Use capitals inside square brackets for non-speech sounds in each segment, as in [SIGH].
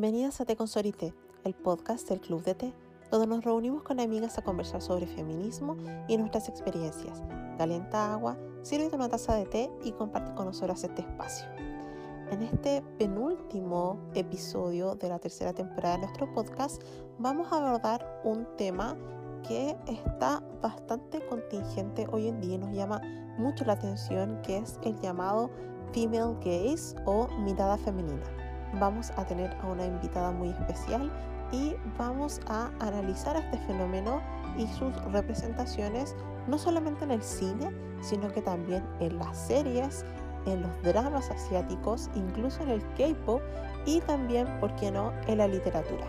bienvenidas a Té con el podcast del Club de Té, donde nos reunimos con amigas a conversar sobre feminismo y nuestras experiencias. Calienta agua, sirve una taza de té y comparte con nosotras este espacio. En este penúltimo episodio de la tercera temporada de nuestro podcast vamos a abordar un tema que está bastante contingente hoy en día y nos llama mucho la atención, que es el llamado female gaze o mirada femenina. Vamos a tener a una invitada muy especial y vamos a analizar este fenómeno y sus representaciones no solamente en el cine, sino que también en las series, en los dramas asiáticos, incluso en el K-pop y también, ¿por qué no?, en la literatura.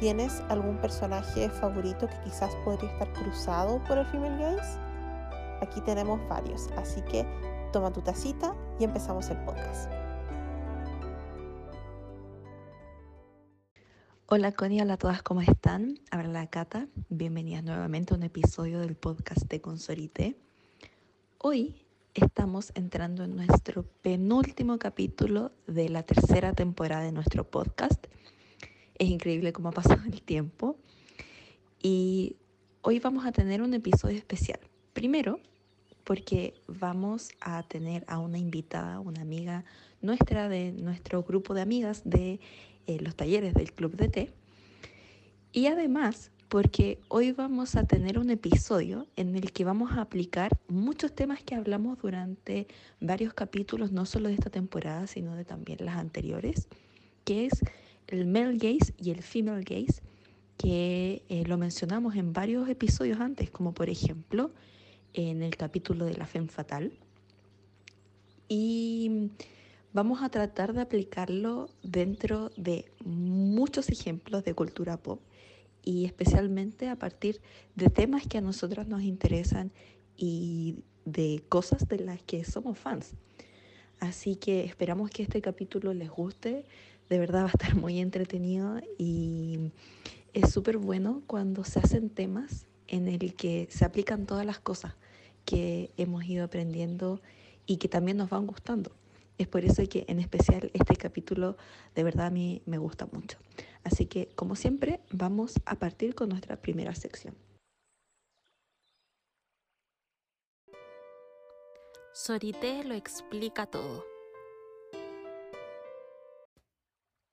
¿Tienes algún personaje favorito que quizás podría estar cruzado por el female gaze? Aquí tenemos varios, así que toma tu tacita y empezamos el podcast. Hola Connie, hola a todas, ¿cómo están? Habla la Cata, bienvenidas nuevamente a un episodio del podcast de Consorite. Hoy estamos entrando en nuestro penúltimo capítulo de la tercera temporada de nuestro podcast. Es increíble cómo ha pasado el tiempo. Y hoy vamos a tener un episodio especial. Primero, porque vamos a tener a una invitada, una amiga nuestra de nuestro grupo de amigas de eh, los talleres del Club de Té. Y además, porque hoy vamos a tener un episodio en el que vamos a aplicar muchos temas que hablamos durante varios capítulos, no solo de esta temporada, sino de también las anteriores, que es el male gaze y el female gaze, que eh, lo mencionamos en varios episodios antes, como por ejemplo en el capítulo de la femme fatal. Y vamos a tratar de aplicarlo dentro de muchos ejemplos de cultura pop y especialmente a partir de temas que a nosotras nos interesan y de cosas de las que somos fans. Así que esperamos que este capítulo les guste. De verdad va a estar muy entretenido y es súper bueno cuando se hacen temas en el que se aplican todas las cosas que hemos ido aprendiendo y que también nos van gustando. Es por eso que en especial este capítulo de verdad a mí me gusta mucho. Así que como siempre vamos a partir con nuestra primera sección. Sorité lo explica todo.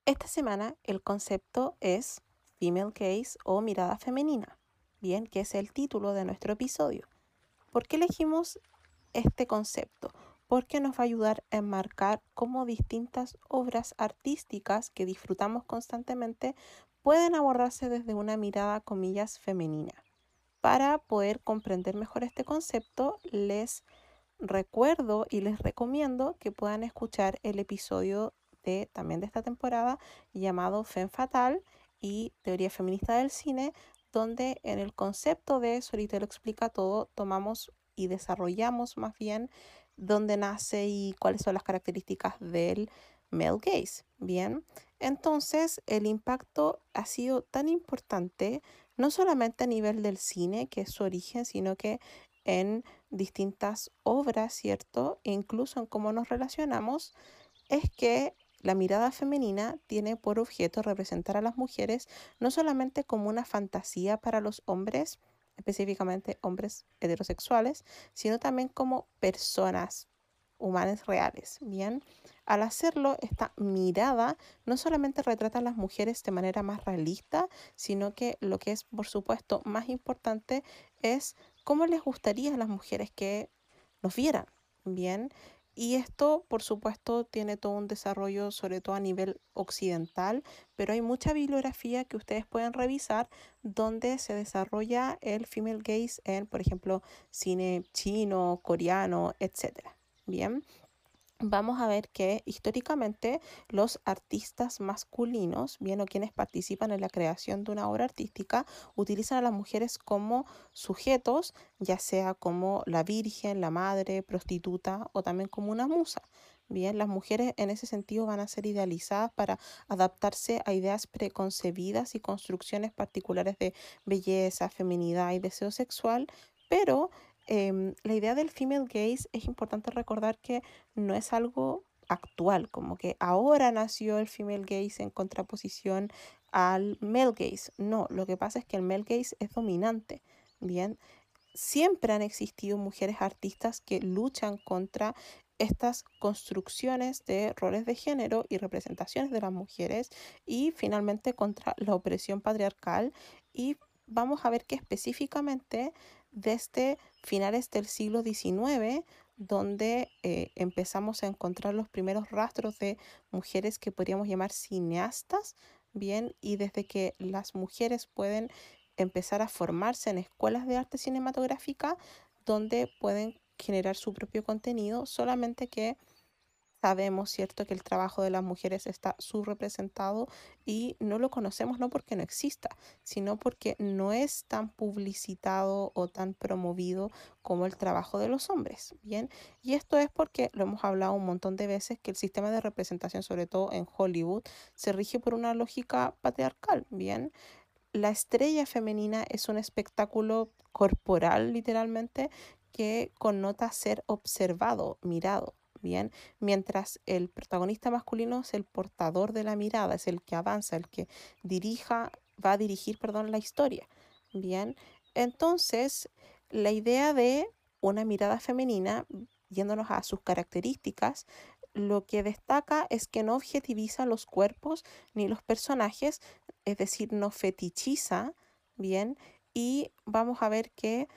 Esta semana el concepto es Female Case o mirada femenina, bien que es el título de nuestro episodio. ¿Por qué elegimos este concepto? Porque nos va a ayudar a enmarcar cómo distintas obras artísticas que disfrutamos constantemente pueden abordarse desde una mirada, comillas, femenina. Para poder comprender mejor este concepto, les recuerdo y les recomiendo que puedan escuchar el episodio de, también de esta temporada llamado Femme Fatal y Teoría Feminista del Cine, donde en el concepto de Solita lo explica todo, tomamos y desarrollamos más bien dónde nace y cuáles son las características del male gaze. Bien, entonces el impacto ha sido tan importante, no solamente a nivel del cine, que es su origen, sino que en distintas obras, ¿cierto? E incluso en cómo nos relacionamos, es que la mirada femenina tiene por objeto representar a las mujeres no solamente como una fantasía para los hombres, específicamente hombres heterosexuales, sino también como personas humanas reales. Bien, al hacerlo, esta mirada no solamente retrata a las mujeres de manera más realista, sino que lo que es, por supuesto, más importante es cómo les gustaría a las mujeres que nos vieran. Bien, y esto, por supuesto, tiene todo un desarrollo, sobre todo a nivel occidental, pero hay mucha bibliografía que ustedes pueden revisar donde se desarrolla el female gaze en, por ejemplo, cine chino, coreano, etc. Bien, vamos a ver que históricamente los artistas masculinos, bien o quienes participan en la creación de una obra artística, utilizan a las mujeres como sujetos, ya sea como la virgen, la madre, prostituta o también como una musa. Bien, las mujeres en ese sentido van a ser idealizadas para adaptarse a ideas preconcebidas y construcciones particulares de belleza, feminidad y deseo sexual, pero Em, la idea del female gaze es importante recordar que no es algo actual, como que ahora nació el female gaze en contraposición al male gaze. No, lo que pasa es que el male gaze es dominante, ¿bien? Siempre han existido mujeres artistas que luchan contra estas construcciones de roles de género y representaciones de las mujeres y finalmente contra la opresión patriarcal y vamos a ver que específicamente desde finales del siglo XIX donde eh, empezamos a encontrar los primeros rastros de mujeres que podríamos llamar cineastas, bien, y desde que las mujeres pueden empezar a formarse en escuelas de arte cinematográfica donde pueden generar su propio contenido, solamente que sabemos, ¿cierto?, que el trabajo de las mujeres está subrepresentado y no lo conocemos no porque no exista, sino porque no es tan publicitado o tan promovido como el trabajo de los hombres, ¿bien? Y esto es porque lo hemos hablado un montón de veces que el sistema de representación, sobre todo en Hollywood, se rige por una lógica patriarcal, ¿bien? La estrella femenina es un espectáculo corporal, literalmente, que connota ser observado, mirado, bien, mientras el protagonista masculino es el portador de la mirada, es el que avanza, el que dirija, va a dirigir, perdón, la historia, bien. Entonces, la idea de una mirada femenina, yéndonos a sus características, lo que destaca es que no objetiviza los cuerpos ni los personajes, es decir, no fetichiza, bien, y vamos a ver que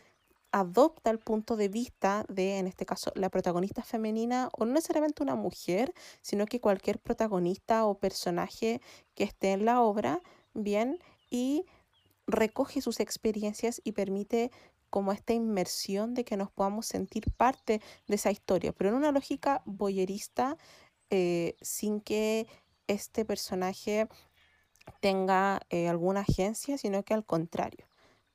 adopta el punto de vista de, en este caso, la protagonista femenina, o no necesariamente una mujer, sino que cualquier protagonista o personaje que esté en la obra, bien, y recoge sus experiencias y permite como esta inmersión de que nos podamos sentir parte de esa historia, pero en una lógica boyerista, eh, sin que este personaje tenga eh, alguna agencia, sino que al contrario,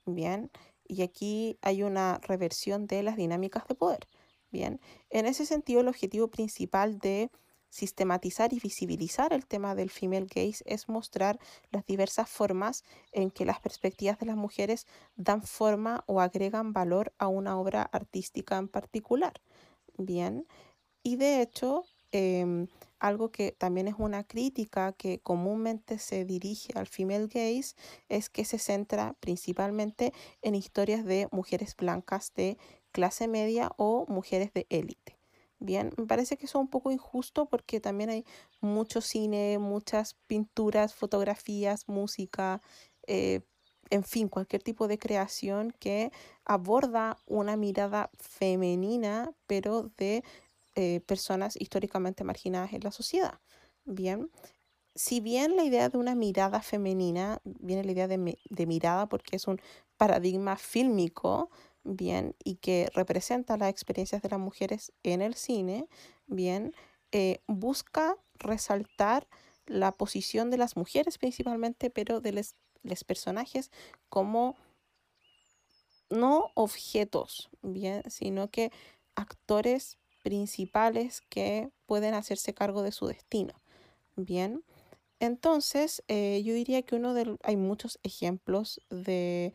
bien. Y aquí hay una reversión de las dinámicas de poder. Bien, en ese sentido, el objetivo principal de sistematizar y visibilizar el tema del female gaze es mostrar las diversas formas en que las perspectivas de las mujeres dan forma o agregan valor a una obra artística en particular. Bien, y de hecho, em, algo que también es una crítica que comúnmente se dirige al female gaze es que se centra principalmente en historias de mujeres blancas de clase media o mujeres de élite. Bien, me parece que eso es un poco injusto porque también hay mucho cine, muchas pinturas, fotografías, música, eh, en fin, cualquier tipo de creación que aborda una mirada femenina, pero de eh, personas históricamente marginadas en la sociedad. Bien, si bien la idea de una mirada femenina, viene la idea de, mirada porque es un paradigma fílmico, bien, y que representa las experiencias de las mujeres en el cine, bien, eh, busca resaltar la posición de las mujeres principalmente, pero de los personajes como no objetos, bien, sino que actores principales que pueden hacerse cargo de su destino. Bien, entonces eh, yo diría que uno de hay muchos ejemplos de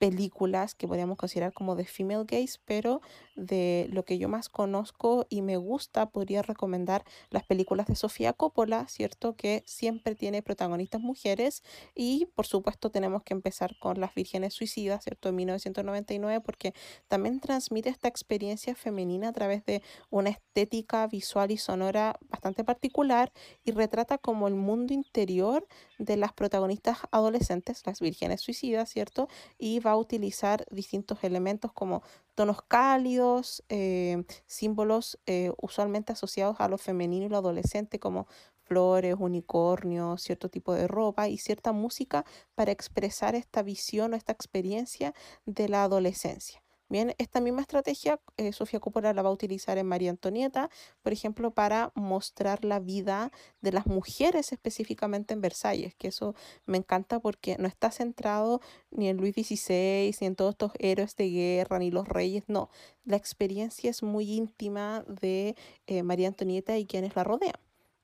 películas que podríamos considerar como de female gaze, pero de lo que yo más conozco y me gusta, podría recomendar las películas de Sofía Coppola, ¿cierto? Que siempre tiene protagonistas mujeres y por supuesto tenemos que empezar con Las Vírgenes Suicidas, ¿cierto? En 1999, porque también transmite esta experiencia femenina a través de una estética visual y sonora bastante particular y retrata como el mundo interior de las protagonistas adolescentes, las vírgenes suicidas, ¿cierto? Y va a utilizar distintos elementos como tonos cálidos, eh, símbolos eh, usualmente asociados a lo femenino y lo adolescente, como flores, unicornios, cierto tipo de ropa y cierta música para expresar esta visión o esta experiencia de la adolescencia. Bien, esta misma estrategia eh, Sofía Coppola la va a utilizar en María Antonieta, por ejemplo, para mostrar la vida de las mujeres específicamente en Versalles, que eso me encanta porque no está centrado ni en Luis XVI, ni en todos estos héroes de guerra, ni los reyes, no. La experiencia es muy íntima de eh, María Antonieta y quienes la rodean.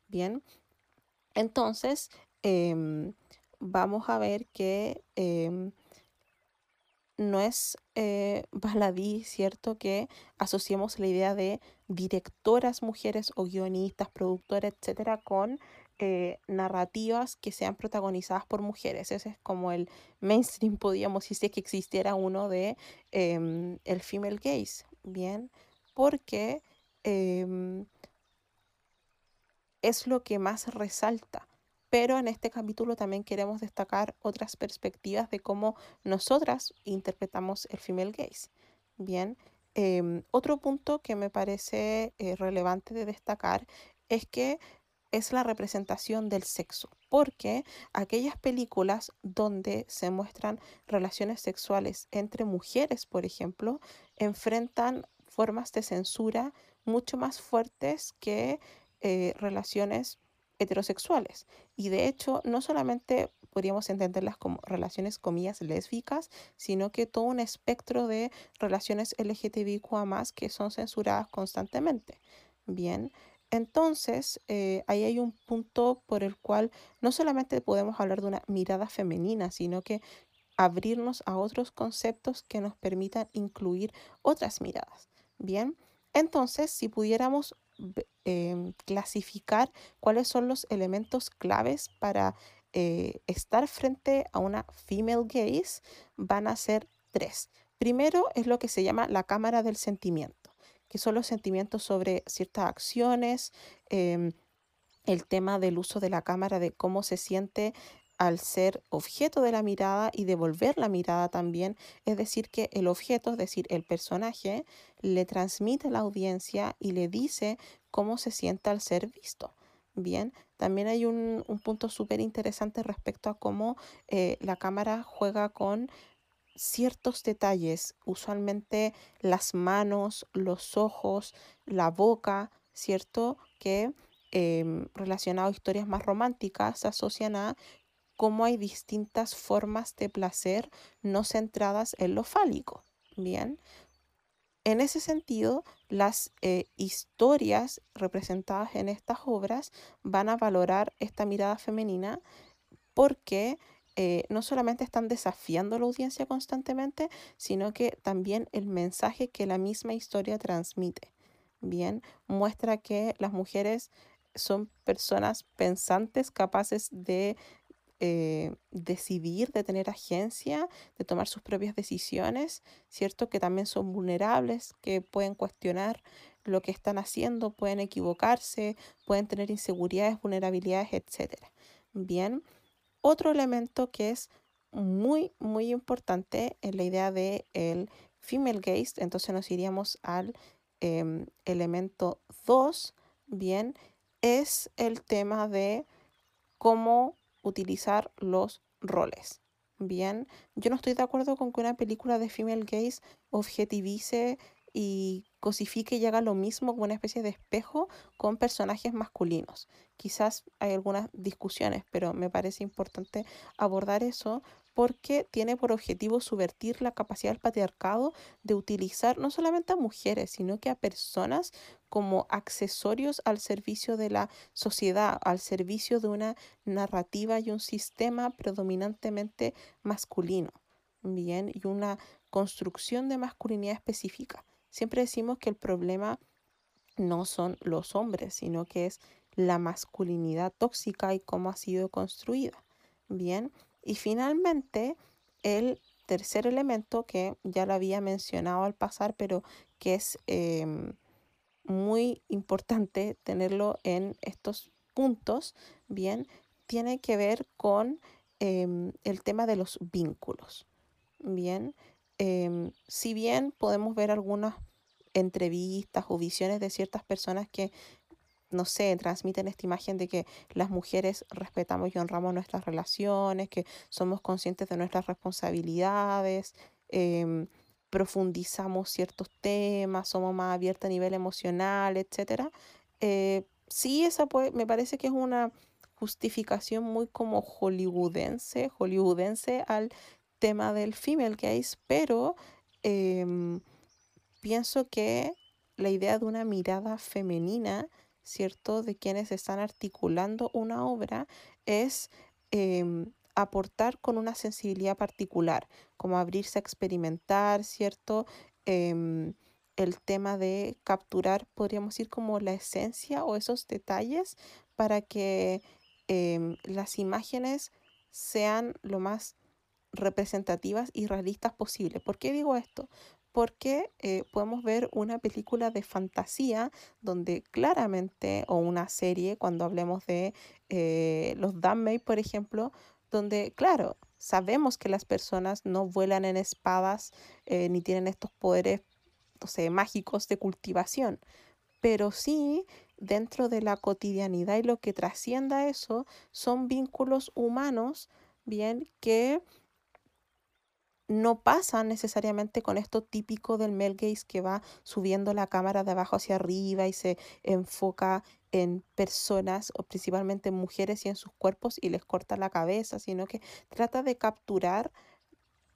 Bien, entonces em, vamos a ver que... No es eh, baladí, ¿cierto? Que asociemos la idea de directoras mujeres o guionistas, productoras, etcétera, con eh, narrativas que sean protagonizadas por mujeres. Ese es como el mainstream, podríamos decir, que existiera uno de em, el female gaze, ¿bien? Porque em, es lo que más resalta. Pero en este capítulo también queremos destacar otras perspectivas de cómo nosotras interpretamos el female gaze. Bien, em, otro punto que me parece eh, relevante de destacar es que es la representación del sexo, porque aquellas películas donde se muestran relaciones sexuales entre mujeres, por ejemplo, enfrentan formas de censura mucho más fuertes que eh, relaciones heterosexuales. Y de hecho, no solamente podríamos entenderlas como relaciones comillas lésbicas, sino que todo un espectro de relaciones LGTBIQA que son censuradas constantemente. Bien, entonces eh, ahí hay un punto por el cual no solamente podemos hablar de una mirada femenina, sino que abrirnos a otros conceptos que nos permitan incluir otras miradas. Bien, entonces si pudiéramos Em, clasificar cuáles son los elementos claves para eh, estar frente a una female gaze, van a ser tres. Primero es lo que se llama la cámara del sentimiento, que son los sentimientos sobre ciertas acciones, em, el tema del uso de la cámara, de cómo se siente al ser objeto de la mirada y devolver la mirada también, es decir, que el objeto, es decir, el personaje, le transmite a la audiencia y le dice cómo se siente al ser visto. Bien, también hay un, punto súper interesante respecto a cómo eh, la cámara juega con ciertos detalles, usualmente las manos, los ojos, la boca, ¿cierto? Que em, relacionado a historias más románticas se asocian a cómo hay distintas formas de placer no centradas en lo fálico. Bien, en ese sentido, las eh, historias representadas en estas obras van a valorar esta mirada femenina porque eh, no solamente están desafiando la audiencia constantemente, sino que también el mensaje que la misma historia transmite. Bien, muestra que las mujeres son personas pensantes, capaces de eh, decidir, de tener agencia, de tomar sus propias decisiones, ¿cierto? Que también son vulnerables, que pueden cuestionar lo que están haciendo, pueden equivocarse, pueden tener inseguridades, vulnerabilidades, etc. Bien, otro elemento que es muy, muy importante en la idea de el female gaze, entonces nos iríamos al em, elemento 2, bien, es el tema de cómo utilizar los roles. Bien, yo no estoy de acuerdo con que una película de female gaze objetivice y cosifique y haga lo mismo como una especie de espejo con personajes masculinos. Quizás hay algunas discusiones, pero me parece importante abordar eso porque tiene por objetivo subvertir la capacidad del patriarcado de utilizar no solamente a mujeres, sino que a personas como accesorios al servicio de la sociedad, al servicio de una narrativa y un sistema predominantemente masculino, bien, y una construcción de masculinidad específica. Siempre decimos que el problema no son los hombres, sino que es la masculinidad tóxica y cómo ha sido construida. Bien, y finalmente, el tercer elemento que ya lo había mencionado al pasar, pero que es em, muy importante tenerlo en estos puntos, bien, tiene que ver con em, el tema de los vínculos. Bien, em, si bien podemos ver algunas entrevistas o visiones de ciertas personas que no sé, transmiten esta imagen de que las mujeres respetamos y honramos nuestras relaciones, que somos conscientes de nuestras responsabilidades, em, profundizamos ciertos temas, somos más abiertas a nivel emocional, etc. Eh, sí, esa me parece que es una justificación muy como hollywoodense, hollywoodense al tema del female gaze, pero em, pienso que la idea de una mirada femenina ¿cierto?, de quienes están articulando una obra es em, aportar con una sensibilidad particular, como abrirse a experimentar, ¿cierto? Em, el tema de capturar, podríamos decir, como la esencia o esos detalles para que em, las imágenes sean lo más representativas y realistas posible. ¿Por qué digo esto? Porque eh, podemos ver una película de fantasía donde claramente, o una serie, cuando hablemos de eh, los Dunmay, por ejemplo, donde, claro, sabemos que las personas no vuelan en espadas eh, ni tienen estos poderes, no sé, mágicos de cultivación, pero sí dentro de la cotidianidad y lo que trascienda eso son vínculos humanos, bien, que no pasa necesariamente con esto típico del Mel Gaze que va subiendo la cámara de abajo hacia arriba y se enfoca en personas o principalmente en mujeres y en sus cuerpos y les corta la cabeza, sino que trata de capturar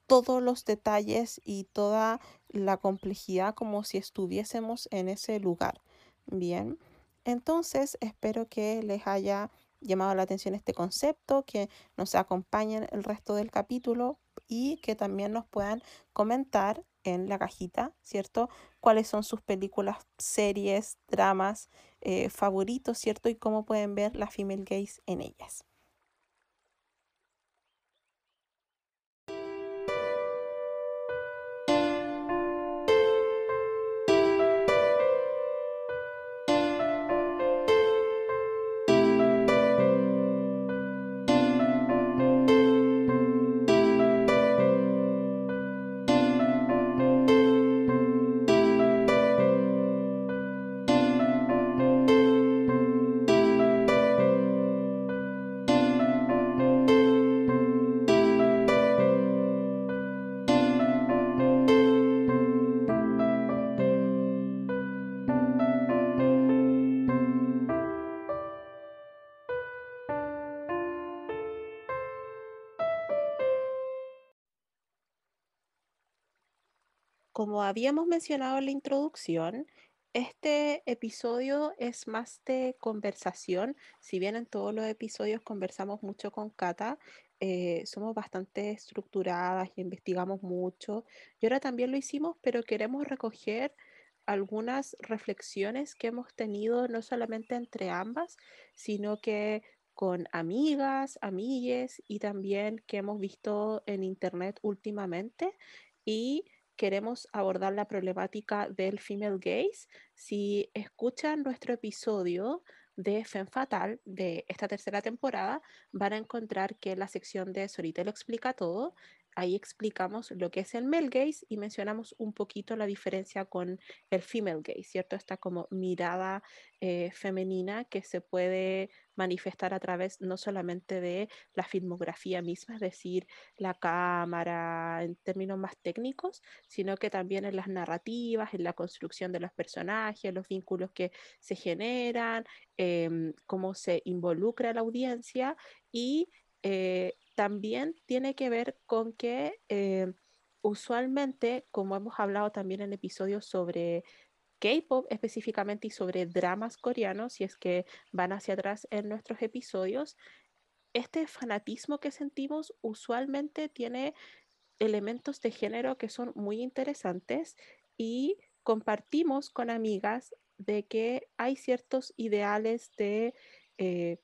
todos los detalles y toda la complejidad como si estuviésemos en ese lugar. Bien, entonces espero que les haya llamado la atención este concepto, que nos acompañen el resto del capítulo y que también nos puedan comentar en la cajita, ¿cierto? Cuáles son sus películas, series, dramas eh, favoritos, ¿cierto? Y cómo pueden ver la female gaze en ellas. Como habíamos mencionado en la introducción, este episodio es más de conversación. Si bien en todos los episodios conversamos mucho con Cata, eh, somos bastante estructuradas y investigamos mucho. Y ahora también lo hicimos, pero queremos recoger algunas reflexiones que hemos tenido no solamente entre ambas, sino que con amigas, amigues y también que hemos visto en internet últimamente. Y queremos abordar la problemática del female gaze. Si escuchan nuestro episodio de Femme Fatal de esta tercera temporada, van a encontrar que la sección de Sorita lo explica todo ahí explicamos lo que es el male gaze y mencionamos un poquito la diferencia con el female gaze, ¿cierto? Esta como mirada eh, femenina que se puede manifestar a través no solamente de la filmografía misma, es decir, la cámara en términos más técnicos, sino que también en las narrativas, en la construcción de los personajes, los vínculos que se generan, em, cómo se involucra la audiencia y eh, también tiene que ver con que eh, usualmente, como hemos hablado también en episodios sobre K-pop específicamente y sobre dramas coreanos, si es que van hacia atrás en nuestros episodios, este fanatismo que sentimos usualmente tiene elementos de género que son muy interesantes y compartimos con amigas de que hay ciertos ideales de eh,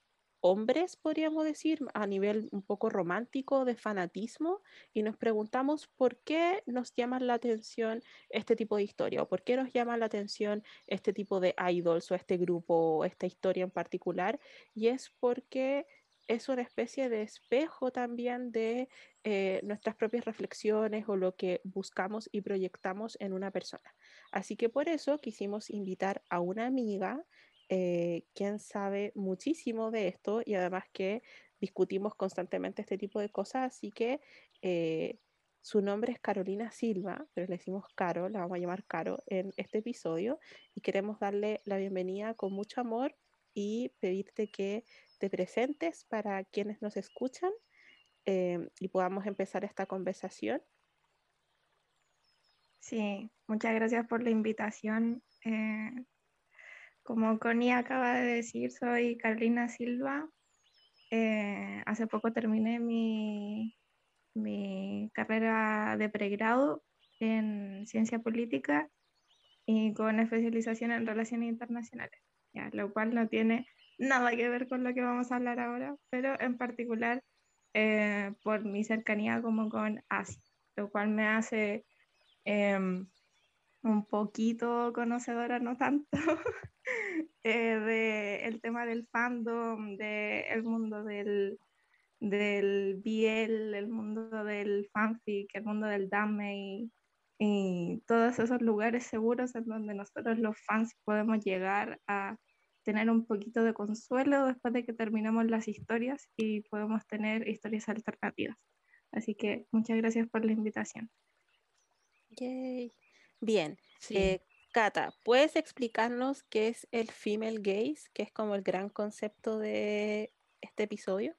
hombres, podríamos decir, a nivel un poco romántico de fanatismo, y nos preguntamos por qué nos llama la atención este tipo de historia, o por qué nos llama la atención este tipo de idols o este grupo o esta historia en particular, y es porque es una especie de espejo también de eh, nuestras propias reflexiones o lo que buscamos y proyectamos en una persona. Así que por eso quisimos invitar a una amiga eh, quien sabe muchísimo de esto y además que discutimos constantemente este tipo de cosas, así que eh, su nombre es Carolina Silva, pero le decimos Caro, la vamos a llamar Caro en este episodio y queremos darle la bienvenida con mucho amor y pedirte que te presentes para quienes nos escuchan eh, y podamos empezar esta conversación. Sí, muchas gracias por la invitación. Como Connie acaba de decir, soy Carolina Silva. eh, hace poco terminé mi, mi carrera de pregrado en ciencia política y con especialización en relaciones internacionales, lo cual no tiene nada que ver con lo que vamos a hablar ahora, pero en particular eh, por mi cercanía como con Asia, lo cual me hace em, un poquito conocedora, no tanto, [LAUGHS] eh, del tema del fandom, del mundo del, del BL, el mundo del fanfic, el mundo del dame y, y todos esos lugares seguros en donde nosotros los fans podemos llegar a tener un poquito de consuelo después de que terminamos las historias y podemos tener historias alternativas. Así que muchas gracias por la invitación. Yay. Bien, eh, Cata, ¿puedes explicarnos qué es el female gaze, que es como el gran concepto de este episodio?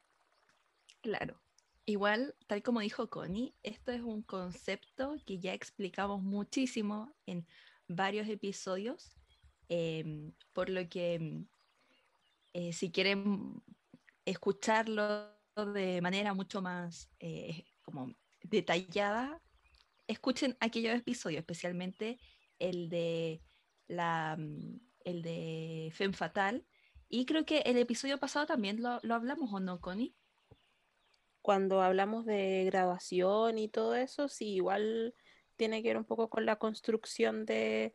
Claro. Igual, tal como dijo Connie, esto es un concepto que ya explicamos muchísimo en varios episodios Em, por lo que em, eh, si quieren escucharlo de manera mucho más eh, como detallada, escuchen aquellos episodios, especialmente el de la mm, el de Femme Fatal. Y creo que el episodio pasado también lo, lo hablamos, ¿o no, Connie? Cuando hablamos de graduación y todo eso, sí, igual tiene que ver un poco con la construcción de,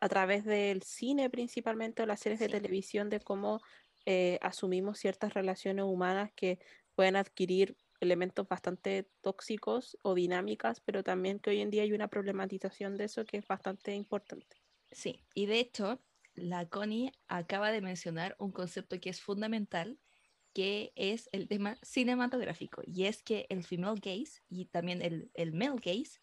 a través del cine principalmente o las series de televisión de cómo eh, asumimos ciertas relaciones humanas que pueden adquirir elementos bastante tóxicos o dinámicas, pero también que hoy en día hay una problematización de eso que es bastante importante. Sí, y de hecho, la Connie acaba de mencionar un concepto que es fundamental, que es el tema cinematográfico, y es que el female gaze y también el, el male gaze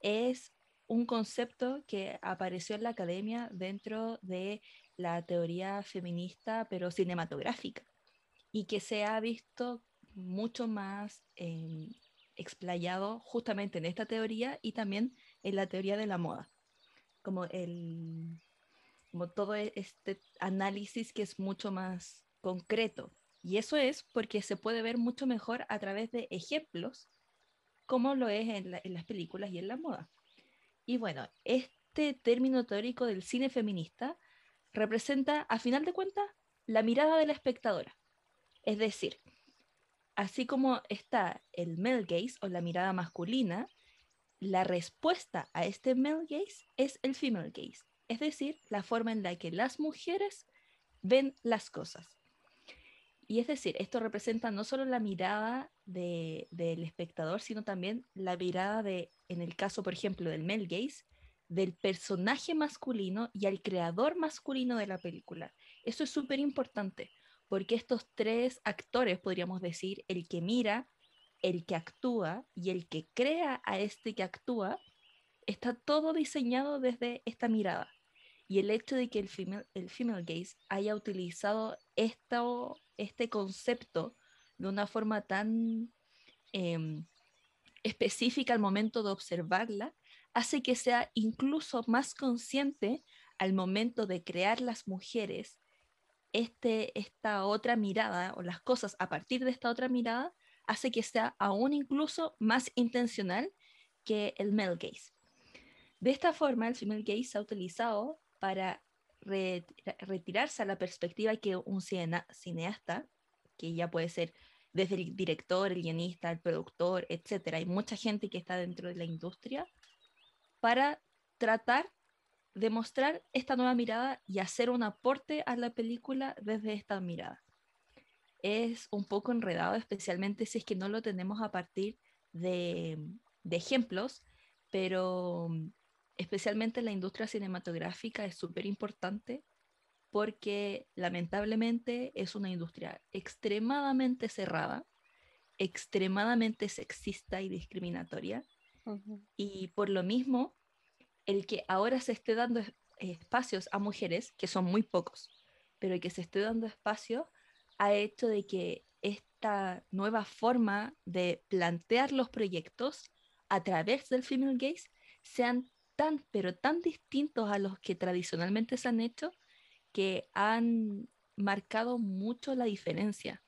es un concepto que apareció en la academia dentro de la teoría feminista, pero cinematográfica, y que se ha visto mucho más em, explayado justamente en esta teoría y también en la teoría de la moda, como, el, como todo e-, este análisis que es mucho más concreto. Y eso es porque se puede ver mucho mejor a través de ejemplos, como lo es en las películas y en la moda. Y bueno, este término teórico del cine feminista representa, a final de cuentas, la mirada de la espectadora. Es decir, así como está el male gaze o la mirada masculina, la respuesta a este male gaze es el female gaze, es decir, la forma en la que las mujeres ven las cosas. Y es decir, esto representa no solo la mirada del espectador, sino también la mirada de, en el caso, por ejemplo, del Mel Gaze, del personaje masculino y al creador masculino de la película. Eso es súper importante, porque estos tres actores, podríamos decir, el que mira, el que actúa y el que crea a este que actúa, está todo diseñado desde esta mirada. Y el hecho de que el female, el female gaze haya utilizado esto este concepto de una forma tan em, específica al momento de observarla, hace que sea incluso más consciente al momento de crear las mujeres este, esta otra mirada o las cosas a partir de esta otra mirada, hace que sea aún incluso más intencional que el male gaze. De esta forma, el female gaze se ha utilizado para retirarse a la perspectiva que un cineasta, que ya puede ser desde el director, el guionista, el productor, etcétera, hay mucha gente que está dentro de la industria, para tratar de mostrar esta nueva mirada y hacer un aporte a la película desde esta mirada. Es un poco enredado, especialmente si es que no lo tenemos a partir de, de ejemplos, pero especialmente en la industria cinematográfica, es súper importante porque lamentablemente es una industria extremadamente cerrada, extremadamente sexista y discriminatoria. Y por lo mismo, el que ahora se esté dando espacios a mujeres, que son muy pocos, pero que se esté dando espacio ha hecho de que esta nueva forma de plantear los proyectos a través del female gaze sean tan, pero tan distintos a los que tradicionalmente se han hecho que han marcado mucho la diferencia.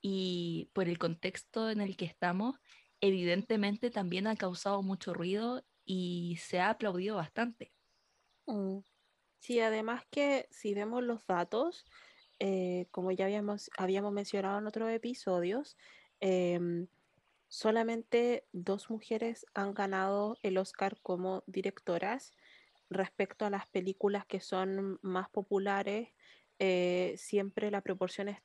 y por el contexto en el que estamos, evidentemente también ha causado mucho ruido y se ha aplaudido bastante. Mm. Sí, además que si vemos los datos, eh, como ya habíamos, habíamos mencionado en otros episodios, em, solamente dos mujeres han ganado el Oscar como directoras respecto a las películas que son más populares. Eh, siempre la proporción es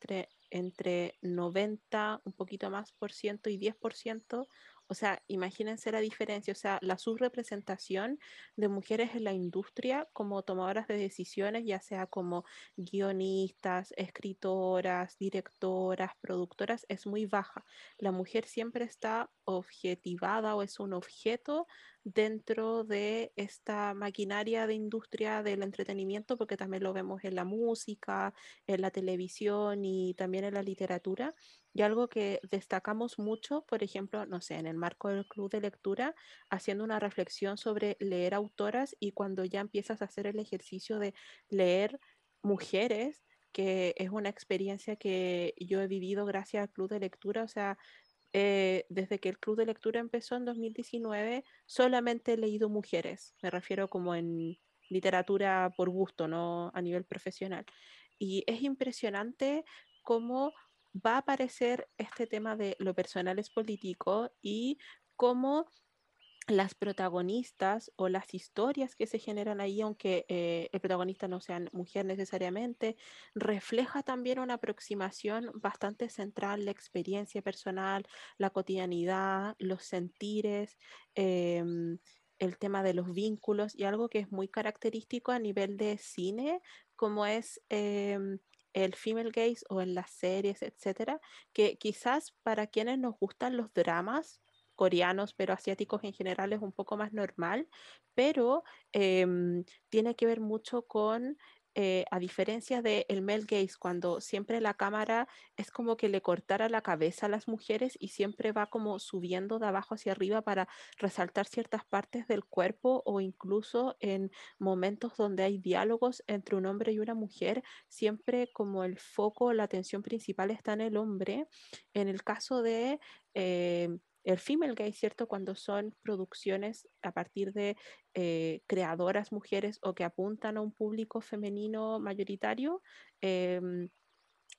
entre 90, un poquito más por ciento y 10 por ciento o sea, imagínense la diferencia, o sea, la subrepresentación de mujeres en la industria como tomadoras de decisiones, ya sea como guionistas, escritoras, directoras, productoras, es muy baja. La mujer siempre está objetivada o es un objeto dentro de esta maquinaria de industria del entretenimiento, porque también lo vemos en la música, en la televisión y también en la literatura. Y algo que destacamos mucho, por ejemplo, no sé, en el marco del club de lectura, haciendo una reflexión sobre leer autoras y cuando ya empiezas a hacer el ejercicio de leer mujeres, que es una experiencia que yo he vivido gracias al club de lectura, o sea, eh, desde que el club de lectura empezó en 2019, solamente he leído mujeres, me refiero como en literatura por gusto, no a nivel profesional. Y es impresionante cómo va a aparecer este tema de lo personal es político y cómo las protagonistas o las historias que se generan ahí, aunque eh, el protagonista no sea mujer necesariamente, refleja también una aproximación bastante central, la experiencia personal, la cotidianidad, los sentires, em, el tema de los vínculos y algo que es muy característico a nivel de cine, como es em, el female gaze o en las series, etcétera, que quizás para quienes nos gustan los dramas, coreanos, pero asiáticos en general es un poco más normal, pero em, tiene que ver mucho con eh, a diferencia de el male gaze, cuando siempre la cámara es como que le cortara la cabeza a las mujeres y siempre va como subiendo de abajo hacia arriba para resaltar ciertas partes del cuerpo o incluso en momentos donde hay diálogos entre un hombre y una mujer, siempre como el foco, la atención principal está en el hombre. En el caso de... Eh, el female gay, ¿cierto? Cuando son producciones a partir de eh, creadoras mujeres o que apuntan a un público femenino mayoritario, em,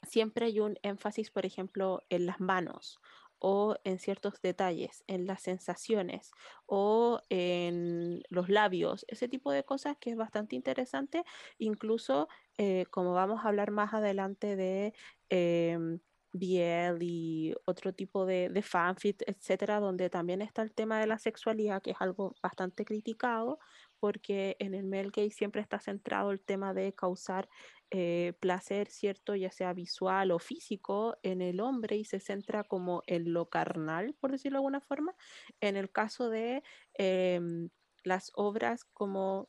siempre hay un énfasis, por ejemplo, en las manos o en ciertos detalles, en las sensaciones o en los labios, ese tipo de cosas que es bastante interesante, incluso eh, como vamos a hablar más adelante de em, BL y otro tipo de, de fanfic, etcétera, donde también está el tema de la sexualidad, que es algo bastante criticado, porque en el male gay siempre está centrado el tema de causar eh, placer, ¿cierto? Ya sea visual o físico en el hombre y se centra como en lo carnal, por decirlo de alguna forma. En el caso de em, las obras como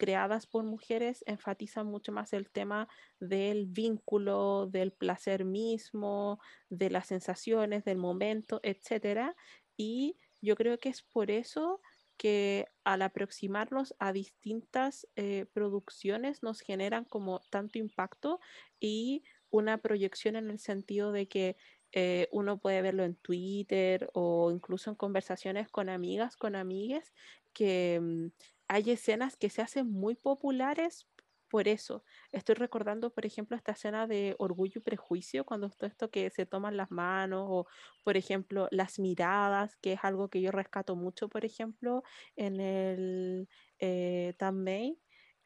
creadas por mujeres enfatizan mucho más el tema del vínculo, del placer mismo, de las sensaciones, del momento, etc. Y yo creo que es por eso que al aproximarnos a distintas eh, producciones nos generan como tanto impacto y una proyección en el sentido de que eh, uno puede verlo en Twitter o incluso en conversaciones con amigas, con amigues, que mm, hay escenas que se hacen muy populares por eso. Estoy recordando, por ejemplo, esta escena de Orgullo y Prejuicio, cuando todo esto que se toman las manos, o por ejemplo, las miradas, que es algo que yo rescato mucho, por ejemplo, en el eh,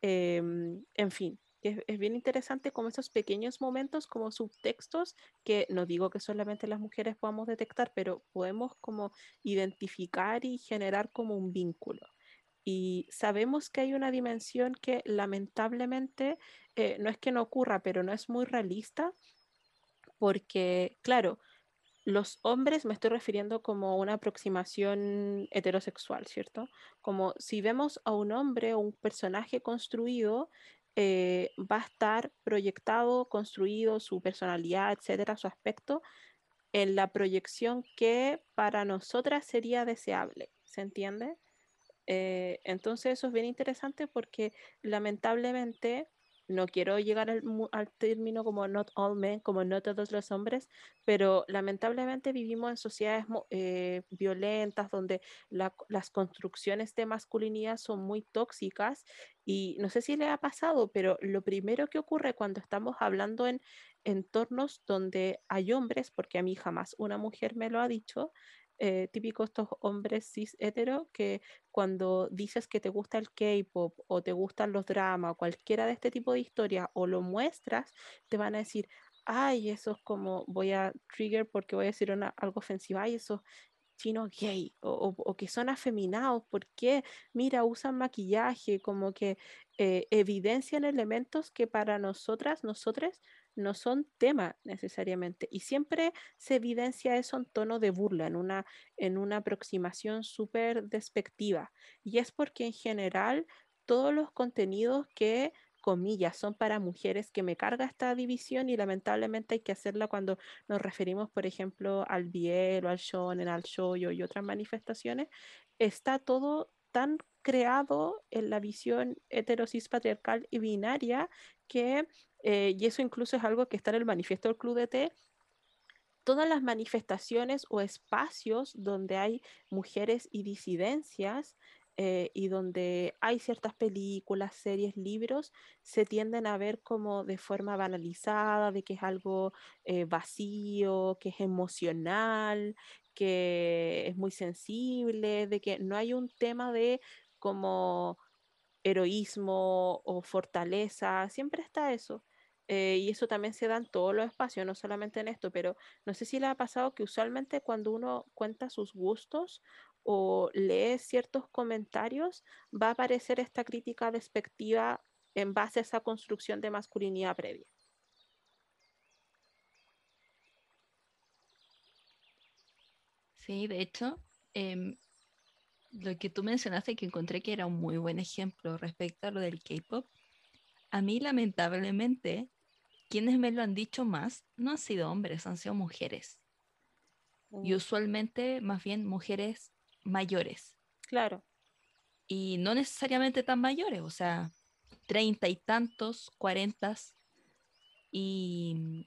em, en fin, es, es, bien interesante como esos pequeños momentos, como subtextos, que no digo que solamente las mujeres podamos detectar, pero podemos como identificar y generar como un vínculo. Y sabemos que hay una dimensión que lamentablemente eh, no es que no ocurra, pero no es muy realista, porque, claro, los hombres me estoy refiriendo como una aproximación heterosexual, ¿cierto? Como si vemos a un hombre o un personaje construido, eh, va a estar proyectado, construido, su personalidad, etcétera, su aspecto, en la proyección que para nosotras sería deseable, ¿se entiende? Eh, entonces eso es bien interesante porque lamentablemente no quiero llegar al, al, término como not all men, como no todos los hombres, pero lamentablemente vivimos en sociedades eh, violentas donde la, las construcciones de masculinidad son muy tóxicas y no sé si le ha pasado, pero lo primero que ocurre cuando estamos hablando en entornos donde hay hombres, porque a mí jamás una mujer me lo ha dicho, eh, típico estos hombres cis hetero que cuando dices que te gusta el K-pop o te gustan los dramas o cualquiera de este tipo de historia o lo muestras, te van a decir, ay, eso es como, voy a trigger porque voy a decir algo ofensivo, ay, eso chino gay o, o, que son afeminados, porque mira, usan maquillaje, como que eh, evidencian elementos que para nosotras, nosotros no son tema necesariamente. Y siempre se evidencia eso en tono de burla, en una, en una aproximación súper despectiva. Y es porque en general todos los contenidos que comillas, son para mujeres, que me carga esta división y lamentablemente hay que hacerla cuando nos referimos, por ejemplo, al biel o al shonen, al shoyo y otras manifestaciones, está todo tan creado en la visión heterosis patriarcal y binaria que, eh, y eso incluso es algo que está en el manifiesto del Club de T, todas las manifestaciones o espacios donde hay mujeres y disidencias eh, y donde hay ciertas películas, series, libros, se tienden a ver como de forma banalizada, de que es algo eh, vacío, que es emocional, que es muy sensible, de que no hay un tema de como heroísmo o fortaleza, siempre está eso. Eh, y eso también se da en todos los espacios, no solamente en esto, pero no sé si le ha pasado que usualmente cuando uno cuenta sus gustos o lee ciertos comentarios, va a aparecer esta crítica despectiva en base a esa construcción de masculinidad previa. Sí, de hecho, em, lo que tú mencionaste que encontré que era un muy buen ejemplo respecto a lo del K-pop, a mí lamentablemente quienes me lo han dicho más no han sido hombres, han sido mujeres. Y mm. usualmente más bien mujeres mayores. Claro. Y no necesariamente tan mayores, o sea, treinta y tantos, cuarentas. Y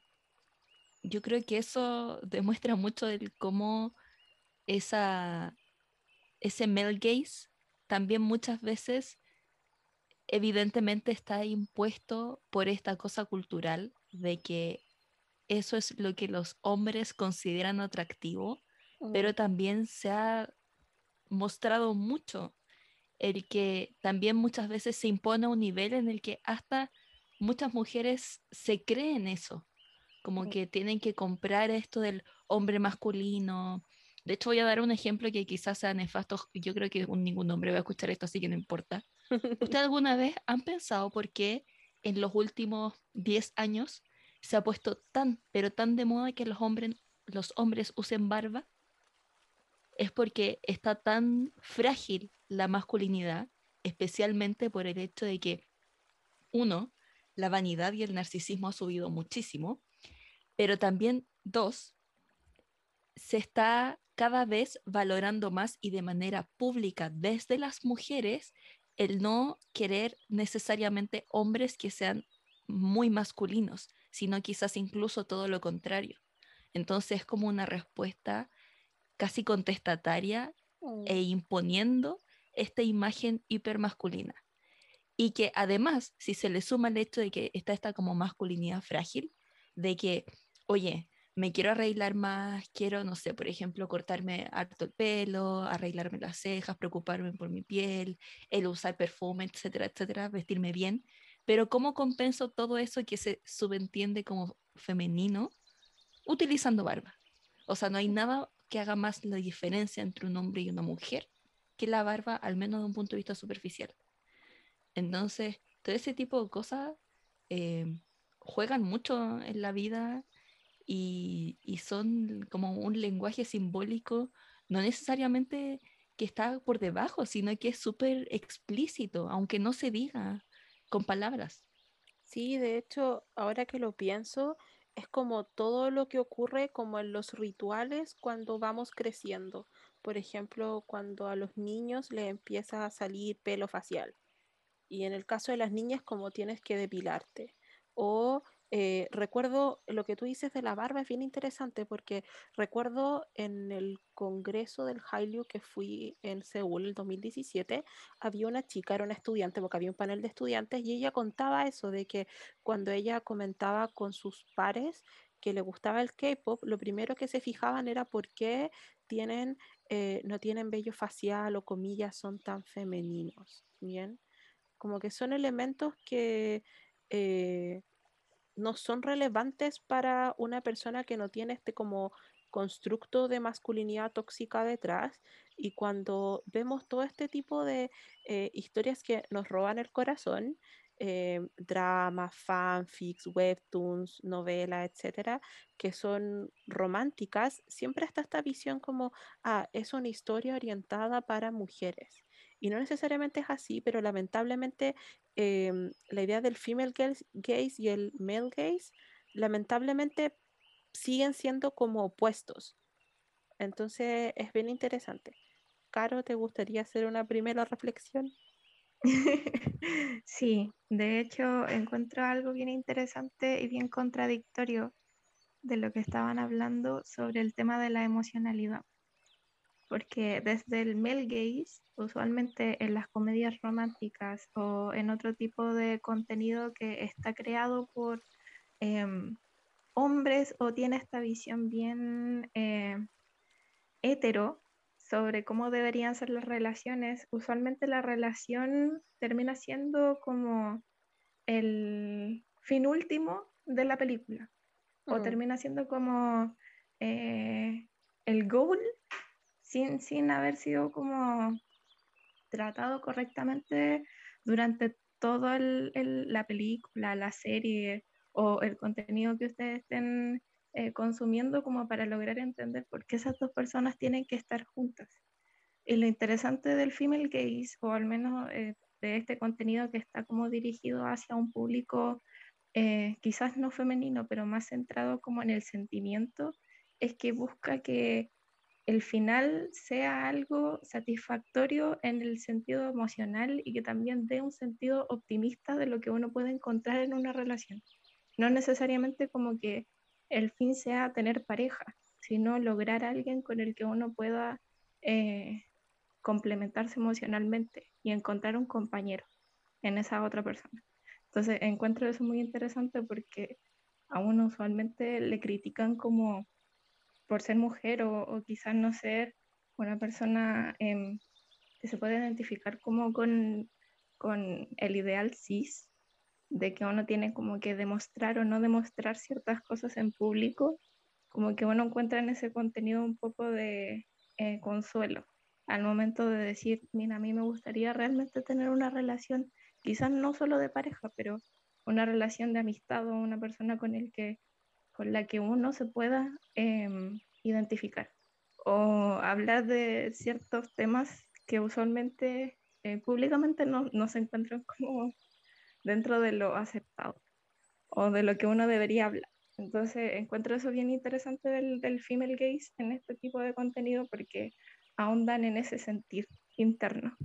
yo creo que eso demuestra mucho de cómo esa, ese male gaze también muchas veces evidentemente está impuesto por esta cosa cultural de que eso es lo que los hombres consideran atractivo, pero también se ha mostrado mucho el que también muchas veces se impone un nivel en el que hasta muchas mujeres se creen eso, como que tienen que comprar esto del hombre masculino. De hecho, voy a dar un ejemplo que quizás sea nefasto. Yo creo que ningún hombre va a escuchar esto, así que no importa. ¿Usted [LAUGHS] alguna vez han pensado por qué en los últimos 10 años se ha puesto tan, pero tan de moda que los hombres, los hombres usen barba? es porque está tan frágil la masculinidad, especialmente por el hecho de que, uno, la vanidad y el narcisismo ha subido muchísimo, pero también, dos, se está cada vez valorando más y de manera pública desde las mujeres el no querer necesariamente hombres que sean muy masculinos, sino quizás incluso todo lo contrario. Entonces es como una respuesta casi contestataria e mm. imponiendo esta imagen hipermasculina. Y que además, si se le suma el hecho de que está esta como masculinidad frágil, de que, oye, me quiero arreglar más, quiero, no sé, por ejemplo, cortarme harto el pelo, arreglarme las cejas, preocuparme por mi piel, el usar perfume, etcétera, etcétera, vestirme bien. Pero ¿cómo compenso todo eso que se subentiende como femenino utilizando barba? O sea, no hay nada que haga más la diferencia entre un hombre y una mujer que la barba, al menos de un punto de vista superficial. Entonces, todo ese tipo de cosas eh, juegan mucho en la vida y, son como un lenguaje simbólico, no necesariamente que está por debajo, sino que es súper explícito, aunque no se diga con palabras. Sí, de hecho, ahora que lo pienso, es como todo lo que ocurre como en los rituales cuando vamos creciendo. Por ejemplo, cuando a los niños les empieza a salir pelo facial. y en el caso de las niñas como tienes que depilarte. O eh, recuerdo lo que tú dices de la barba es bien interesante porque recuerdo en el congreso del Hallyu que fui en Seúl el 2017, había una chica, era una estudiante, porque había un panel de estudiantes y ella contaba eso, de que cuando ella comentaba con sus pares que le gustaba el K-pop, lo primero que se fijaban era por qué tienen, eh, no tienen vello facial o comillas son tan femeninos, ¿bien? Como que son elementos que eh, no son relevantes para una persona que no tiene este como constructo de masculinidad tóxica detrás y cuando vemos todo este tipo de eh, historias que nos roban el corazón, eh, dramas, fanfics, webtoons, novelas, etcétera, que son románticas, siempre está esta visión como, ah, es una historia orientada para mujeres. Y no necesariamente es así, pero lamentablemente em, la idea del female gaze y el male gaze, lamentablemente siguen siendo como opuestos. Entonces es bien interesante. Caro, ¿te gustaría hacer una primera reflexión? [LAUGHS] Sí, de hecho encuentro algo bien interesante y bien contradictorio de lo que estaban hablando sobre el tema de la emocionalidad. Porque desde el male gaze, usualmente en las comedias románticas o en otro tipo de contenido que está creado por em, hombres o tiene esta visión bien eh, hetero, sobre cómo deberían ser las relaciones, usualmente la relación termina siendo como el fin último de la película, o mm. termina siendo como eh, el goal sin, haber sido como tratado correctamente durante toda la película, la serie o el contenido que ustedes estén eh, consumiendo como para lograr entender por qué esas dos personas tienen que estar juntas. Y lo interesante del female gaze, o al menos eh, de este contenido que está como dirigido hacia un público eh, quizás no femenino, pero más centrado como en el sentimiento, es que busca que el final sea algo satisfactorio en el sentido emocional y que también dé un sentido optimista de lo que uno puede encontrar en una relación. No necesariamente como que el fin sea tener pareja, sino lograr alguien con el que uno pueda eh, complementarse emocionalmente y encontrar un compañero en esa otra persona. Entonces encuentro eso muy interesante porque a uno usualmente le critican como por ser mujer o, quizás no ser una persona em, que se puede identificar como con, con el ideal cis, de que uno tiene como que demostrar o no demostrar ciertas cosas en público, como que uno encuentra en ese contenido un poco de eh, consuelo al momento de decir, mira, a mí me gustaría realmente tener una relación, quizás no solo de pareja, pero una relación de amistad o una persona con, el que, con la que uno se pueda em, identificar o hablar de ciertos temas que usualmente eh, públicamente no, no se encuentran como dentro de lo aceptado o de lo que uno debería hablar. Entonces encuentro eso bien interesante del, female gaze en este tipo de contenido porque ahondan en ese sentir interno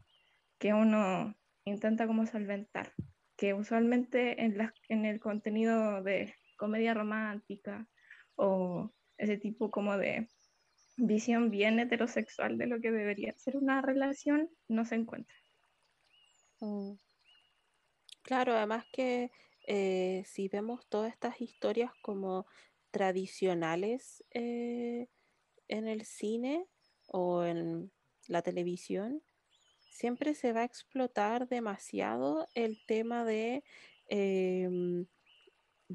que uno intenta como solventar, que usualmente en, la, en el contenido de comedia romántica o ese tipo como de visión bien heterosexual de lo que debería ser una relación no se encuentra. Mm. Claro, además que eh, si vemos todas estas historias como tradicionales eh, en el cine o en la televisión, siempre se va a explotar demasiado el tema de em,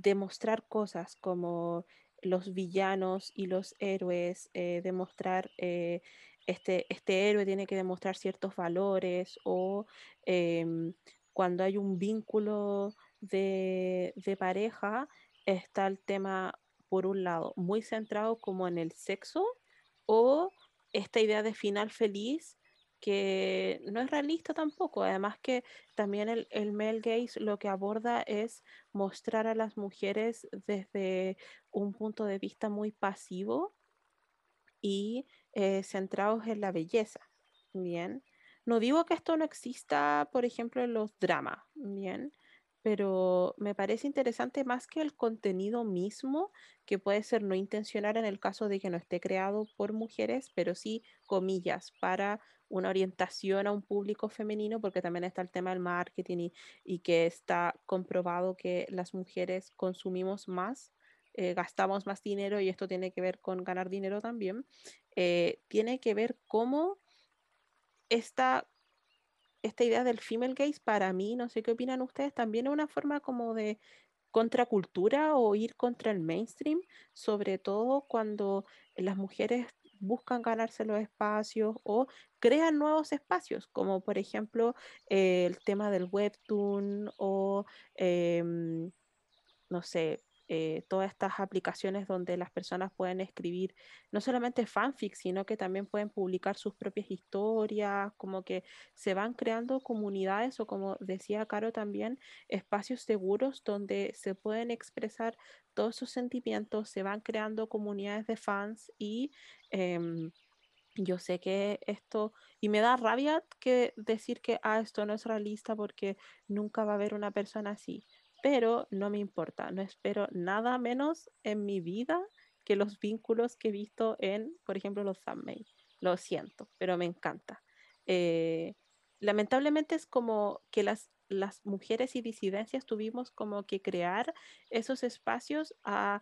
demostrar cosas como los villanos y los héroes, eh, demostrar este, este héroe tiene que demostrar ciertos valores o em, cuando hay un vínculo de, pareja, está el tema, por un lado, muy centrado como en el sexo o esta idea de final feliz que no es realista tampoco. Además que también el, el male gaze lo que aborda es mostrar a las mujeres desde un punto de vista muy pasivo y eh, centrados en la belleza. Bien. No digo que esto no exista, por ejemplo, en los dramas, ¿bien? Pero me parece interesante más que el contenido mismo, que puede ser no intencional en el caso de que no esté creado por mujeres, pero sí, comillas, para una orientación a un público femenino, porque también está el tema del marketing y, que está comprobado que las mujeres consumimos más, eh, gastamos más dinero y esto tiene que ver con ganar dinero también. eh, tiene que ver cómo esta, esta idea del female gaze para mí, no sé qué opinan ustedes, también es una forma como de contracultura o ir contra el mainstream, sobre todo cuando las mujeres buscan ganarse los espacios o crean nuevos espacios, como por ejemplo eh, el tema del webtoon o em, no sé, eh, todas estas aplicaciones donde las personas pueden escribir no solamente fanfic, sino que también pueden publicar sus propias historias, como que se van creando comunidades o como decía Caro también, espacios seguros donde se pueden expresar todos sus sentimientos, se van creando comunidades de fans y... em, yo sé que esto, y me da rabia que decir que ah, esto no es realista porque nunca va a haber una persona así pero no me importa, no espero nada menos en mi vida que los vínculos que he visto en, por ejemplo, los thumbnail. Lo siento, pero me encanta. Eh, lamentablemente es como que las, las mujeres y disidencias tuvimos como que crear esos espacios a,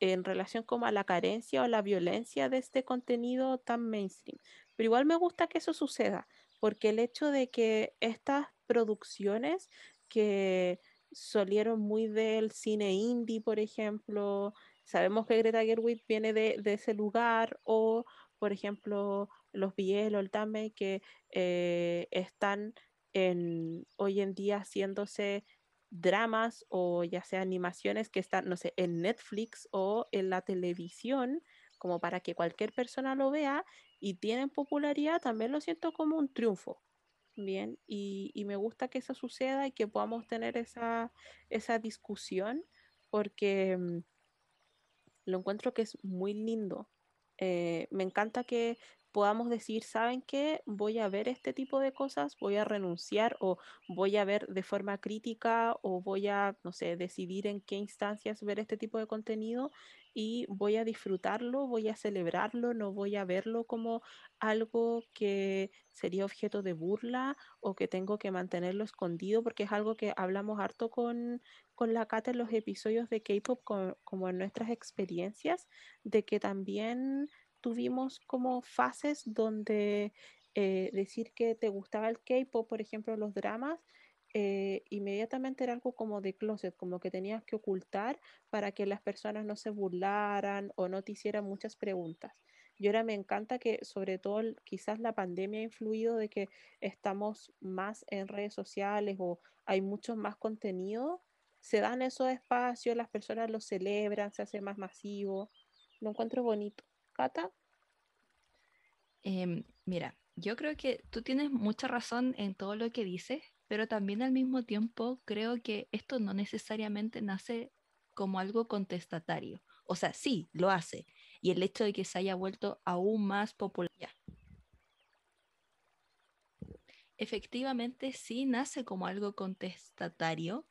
en relación como a la carencia o la violencia de este contenido tan mainstream. Pero igual me gusta que eso suceda, porque el hecho de que estas producciones que solieron muy del cine indie, por ejemplo. Sabemos que Greta Gerwig viene de, ese lugar, o por ejemplo, los Biel o que eh, están en, hoy en día haciéndose dramas o ya sea animaciones que están, no sé, en Netflix o en la televisión, como para que cualquier persona lo vea y tienen popularidad, también lo siento como un triunfo. Bien, y, y me gusta que eso suceda y que podamos tener esa, esa discusión porque mm, lo encuentro que es muy lindo. Eh, me encanta que podamos decir, ¿saben qué? Voy a ver este tipo de cosas, voy a renunciar o voy a ver de forma crítica o voy a, no sé, decidir en qué instancias ver este tipo de contenido y voy a disfrutarlo, voy a celebrarlo, no voy a verlo como algo que sería objeto de burla o que tengo que mantenerlo escondido porque es algo que hablamos harto con, con la Cata en los episodios de K-Pop como en nuestras experiencias, de que también tuvimos como fases donde eh, decir que te gustaba el K-pop, por ejemplo, los dramas, eh, inmediatamente era algo como de closet, como que tenías que ocultar para que las personas no se burlaran o no te hicieran muchas preguntas. Y ahora me encanta que sobre todo quizás la pandemia ha influido de que estamos más en redes sociales o hay mucho más contenido, se dan esos espacios, las personas los celebran, se hace más masivo. Lo encuentro bonito. Em, mira, yo creo que tú tienes mucha razón en todo lo que dices, pero también al mismo tiempo creo que esto no necesariamente nace como algo contestatario. O sea, sí, lo hace. Y el hecho de que se haya vuelto aún más popular. Efectivamente, sí nace como algo contestatario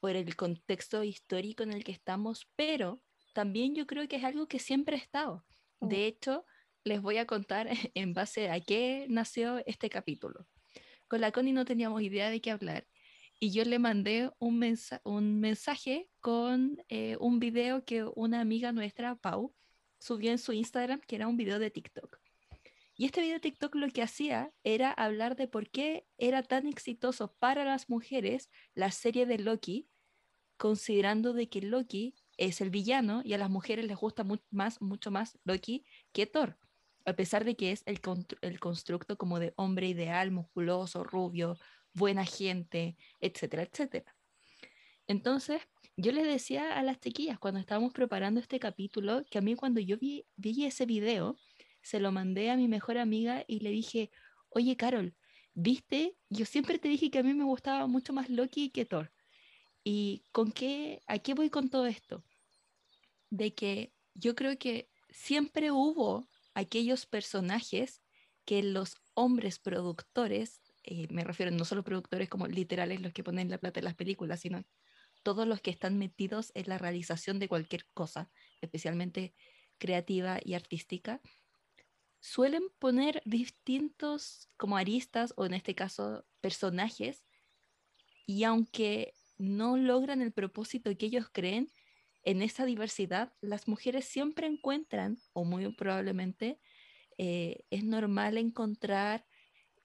por el contexto histórico en el que estamos, pero también yo creo que es algo que siempre ha estado. Mm. De hecho, les voy a contar [LAUGHS] en base a qué nació este capítulo. Con la Connie no teníamos idea de qué hablar y yo le mandé un, mensa- un mensaje con eh, un video que una amiga nuestra, Pau, subió en su Instagram, que era un video de TikTok. Y este video de TikTok lo que hacía era hablar de por qué era tan exitoso para las mujeres la serie de Loki, considerando de que Loki es el villano y a las mujeres les gusta mu- más, mucho más Loki que Thor, a pesar de que es el, el constructo como de hombre ideal, musculoso, rubio, buena gente, etcétera, etcétera. Entonces, yo les decía a las chiquillas cuando estábamos preparando este capítulo que a mí cuando yo vi, vi ese video, se lo mandé a mi mejor amiga y le dije, oye Carol, ¿viste? Yo siempre te dije que a mí me gustaba mucho más Loki que Thor. ¿Y con qué, a qué voy con todo esto? De que yo creo que siempre hubo aquellos personajes que los hombres productores, eh, me refiero no solo productores como literales los que ponen la plata en las películas, sino todos los que están metidos en la realización de cualquier cosa, especialmente creativa y artística, suelen poner distintos como aristas o en este caso personajes y aunque no logran el propósito que ellos creen, en esa diversidad las mujeres siempre encuentran, o muy probablemente, eh, es normal encontrar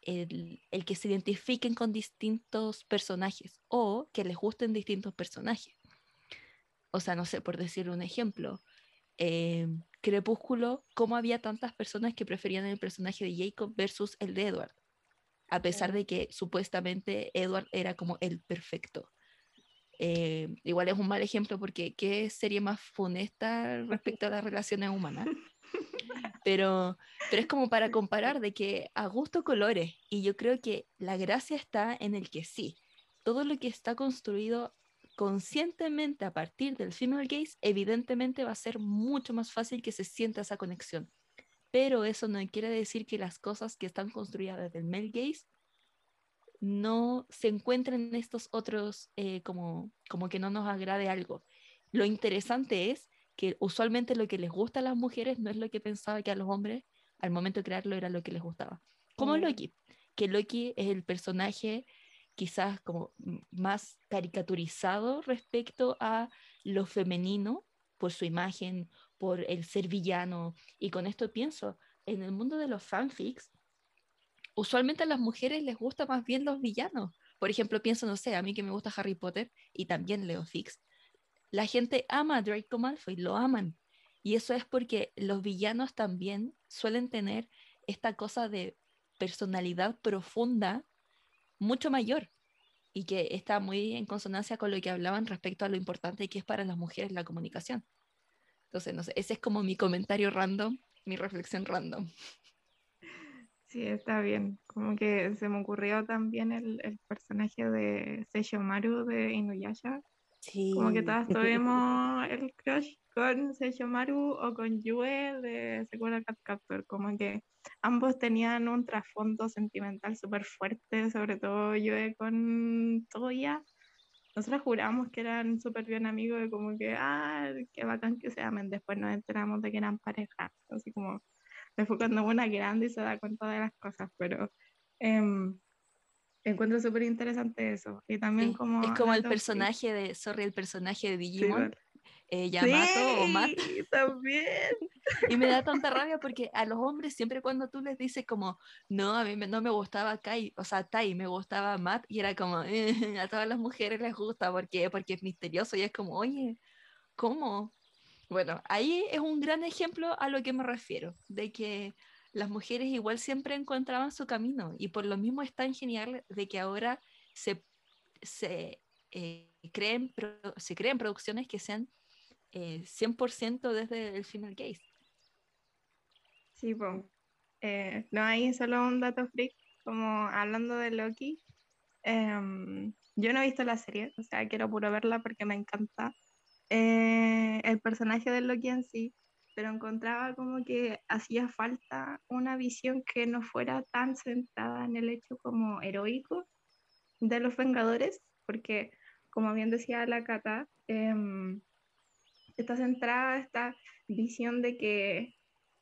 el, el, que se identifiquen con distintos personajes o que les gusten distintos personajes. O sea, no sé, por decir un ejemplo, eh, Crepúsculo, cómo había tantas personas que preferían el personaje de Jacob versus el de Edward, a pesar de que supuestamente Edward era como el perfecto. Eh, igual es un mal ejemplo porque ¿qué sería más funesta respecto a las relaciones humanas? [LAUGHS] Pero, pero es como para comparar de que a gusto colores y yo creo que la gracia está en el que sí, todo lo que está construido conscientemente a partir del female gaze, evidentemente va a ser mucho más fácil que se sienta esa conexión. Pero eso no quiere decir que las cosas que están construidas desde el male gaze no se encuentren en estos otros eh, como, como que no nos agrade algo. Lo interesante es que usualmente lo que les gusta a las mujeres no es lo que pensaba que a los hombres al momento de crearlo era lo que les gustaba. Como Loki, que Loki es el personaje quizás como más caricaturizado respecto a lo femenino por su imagen, por el ser villano. Y con esto pienso, en el mundo de los fanfics, usualmente a las mujeres les gusta más bien los villanos. Por ejemplo, pienso, no sé, a mí que me gusta Harry Potter y también leo fics. La gente ama a Draco Malfoy, lo aman. Y eso es porque los villanos también suelen tener esta cosa de personalidad profunda mucho mayor y que está muy en consonancia con lo que hablaban respecto a lo importante que es para las mujeres la comunicación. Entonces, no sé, ese es como mi comentario random, mi reflexión random. [LAUGHS] Sí, está bien. Como que se me ocurrió también el, el personaje de Seishomaru de Inuyasha. Sí. Como que todas tuvimos el crush con Seishomaru o con Yue de Sakura Cat Captor. Como que ambos tenían un trasfondo sentimental súper fuerte, sobre todo Yue con Toya. Nosotros juramos que eran súper bien amigos y como que, ah, qué bacán que se amen. Después nos enteramos de que eran pareja. Así como, después cuando una grande y se da cuenta de las cosas, pero em, encuentro súper interesante eso. Y también como... Es como el personaje de, sorry, el personaje de Digimon eh, Yamato o Matt. también. Y me da tanta rabia porque a los hombres siempre cuando tú les dices como, no, a mí no me gustaba Kai, o sea, Tai, me gustaba Matt, y era como, [LAUGHS] eh, a todas las mujeres les gusta, porque Porque es misterioso, y es como, oye, ¿cómo? Bueno, ahí es un gran ejemplo a lo que me refiero, de que las mujeres igual siempre encontraban su camino, y por lo mismo es tan genial de que ahora se, se, eh, creen, se creen producciones que sean 100% eh, desde el final case. Sí, pues. no hay solo un dato freak, como hablando de Loki. Em, yo no he visto la serie, o sea, quiero puro verla porque me encanta eh, el personaje de Loki en sí, pero encontraba como que hacía falta una visión que no fuera tan centrada en el hecho como heroico de los Vengadores, porque como bien decía la Cata, em, está centrada esta visión de que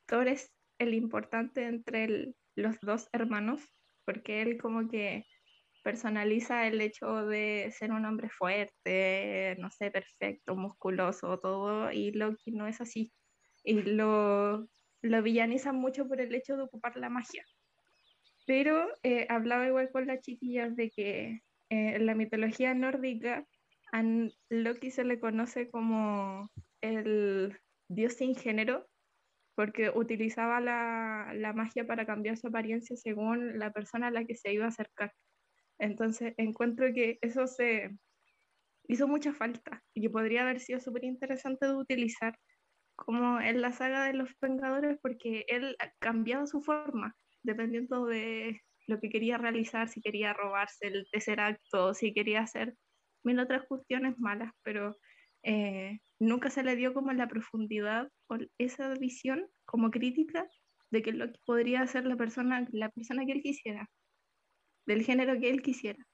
Thor es el importante entre los dos hermanos, porque él como que personaliza el hecho de ser un hombre fuerte, no sé, perfecto, musculoso, todo, y Loki no es así. Y lo, lo villaniza mucho por el hecho de ocupar la magia. Pero eh, hablaba igual con las chiquillas de que eh, en la mitología nórdica a Loki se le conoce como el dios sin género, porque utilizaba la, la, magia para cambiar su apariencia según la persona a la que se iba a acercar. Entonces encuentro que eso se hizo mucha falta y que podría haber sido súper interesante de utilizar como en la saga de los Vengadores porque él cambiaba su forma dependiendo de lo que quería realizar, si quería robarse el tercer acto, si quería hacer mil otras cuestiones malas, pero eh, nunca se le dio como la profundidad o esa visión como crítica de que Loki podría ser la persona, la persona que él quisiera, del género que él quisiera,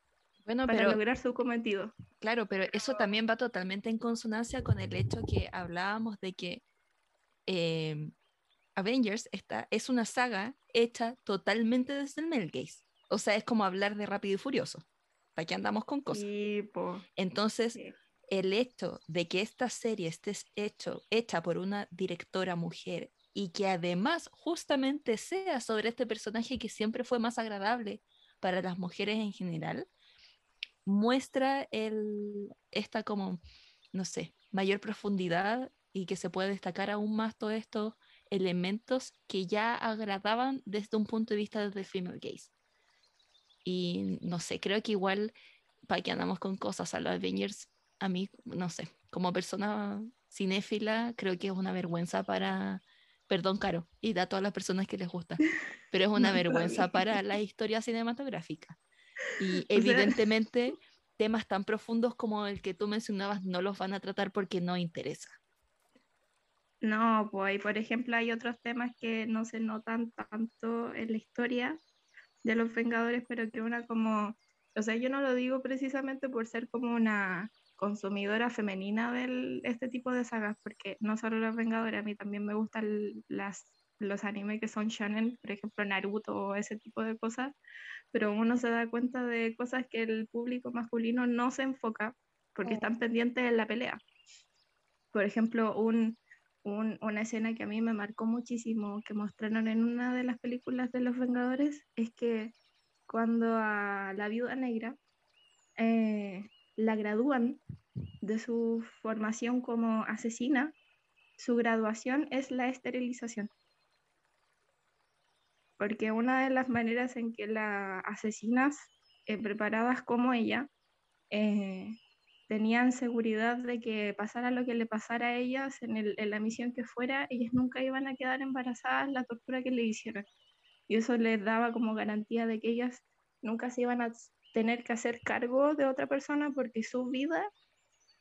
bueno, para pero, lograr su cometido. Claro, pero eso también va totalmente en consonancia con el hecho que hablábamos de que eh, Avengers está, es una saga hecha totalmente desde el Mel Gaze. O sea, es como hablar de Rápido y Furioso. ¿Para qué andamos con cosas? Sí, po, Entonces, sí. el hecho de que esta serie esté hecho, hecha por una directora mujer y que además justamente sea sobre este personaje que siempre fue más agradable para las mujeres en general, muestra el, esta como, no sé, mayor profundidad y que se puede destacar aún más todos estos elementos que ya agradaban desde un punto de vista desde el female gaze. Y no sé, creo que igual, para que andamos con cosas a los Avengers, a mí, no sé, como persona cinéfila, creo que es una vergüenza para, perdón, Caro, y a todas las personas que les gusta, pero es [LAUGHS] una No, vergüenza para la historia cinematográfica. Y [LAUGHS] sea- evidentemente, temas tan profundos como el que tú mencionabas no los van a tratar porque no interesa. No, pues, por ejemplo, hay otros temas que no se notan tanto en la historia de los Vengadores, pero que una como, o sea, yo no lo digo precisamente por ser como una consumidora femenina de este tipo de sagas, porque no solo los Vengadores, a mí también me gustan las, los animes que son shonen, por ejemplo, Naruto o ese tipo de cosas, pero uno se da cuenta de cosas que el público masculino no se enfoca porque están pendientes de la pelea. Por ejemplo, un, un- una escena que a mí me marcó muchísimo, que mostraron en una de las películas de los Vengadores, es que cuando a la viuda negra eh, la gradúan de su formación como asesina, su graduación es la esterilización. Porque una de las maneras en que las asesinas eh, preparadas como ella eh, tenían seguridad de que pasara lo que le pasara a ellas en, en la misión que fuera, ellas nunca iban a quedar embarazadas la tortura que le hicieron. Y eso les daba como garantía de que ellas nunca se iban a tener que hacer cargo de otra persona porque su vida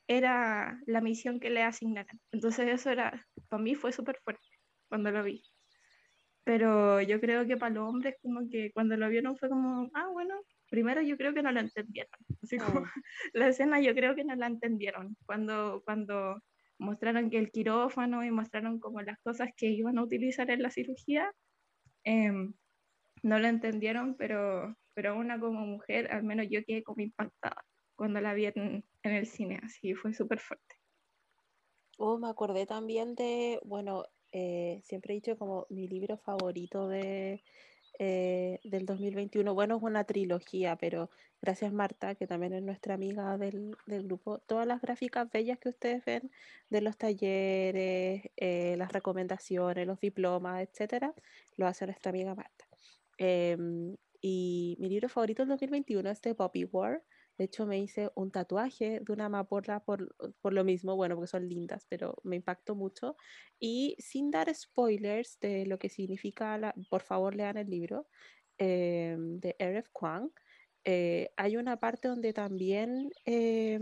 era la misión que le asignaran. Entonces eso era, para mí fue súper fuerte cuando lo vi. Pero yo creo que para los hombres como que cuando lo vieron fue como, ah, bueno, primero yo creo que no lo entendieron. [LAUGHS] Así como, Mm. la escena yo creo que no la entendieron. Cuando, cuando mostraron que el quirófano y mostraron como las cosas que iban a utilizar en la cirugía, em, no lo entendieron, pero, pero una como mujer, al menos yo quedé como impactada cuando la vi en, en el cine, así fue súper fuerte. Oh, me acordé también de, bueno, eh, siempre he dicho como mi libro favorito de, eh, del 2021. Bueno, es una trilogía, pero gracias Marta, que también es nuestra amiga del, del grupo, todas las gráficas bellas que ustedes ven de los talleres, eh, las recomendaciones, los diplomas, etcétera, lo hace nuestra amiga Marta. Em, y mi libro favorito del 2021 es de Poppy War. De hecho, me hice un tatuaje de una amapola por, por lo mismo, bueno, porque son lindas, pero me impactó mucho. Y sin dar spoilers de lo que significa, la, por favor lean el libro eh, de R.F. Kwang. Eh, hay una parte donde también eh,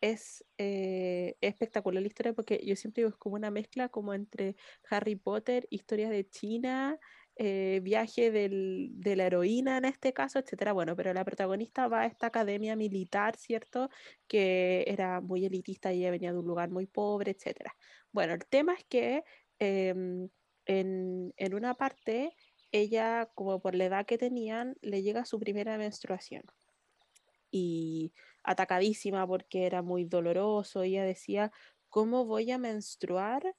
es espectacular la historia porque yo siempre digo es como una mezcla como entre Harry Potter, historias de China, eh, viaje del, de la heroína en este caso, etcétera. Bueno, pero la protagonista va a esta academia militar, ¿cierto? Que era muy elitista y ella venía de un lugar muy pobre, etcétera. Bueno, el tema es que em, en, en una parte, ella, como por la edad que tenían, le llega su primera menstruación. Y atacadísima porque era muy doloroso, ella decía, ¿cómo voy a menstruar?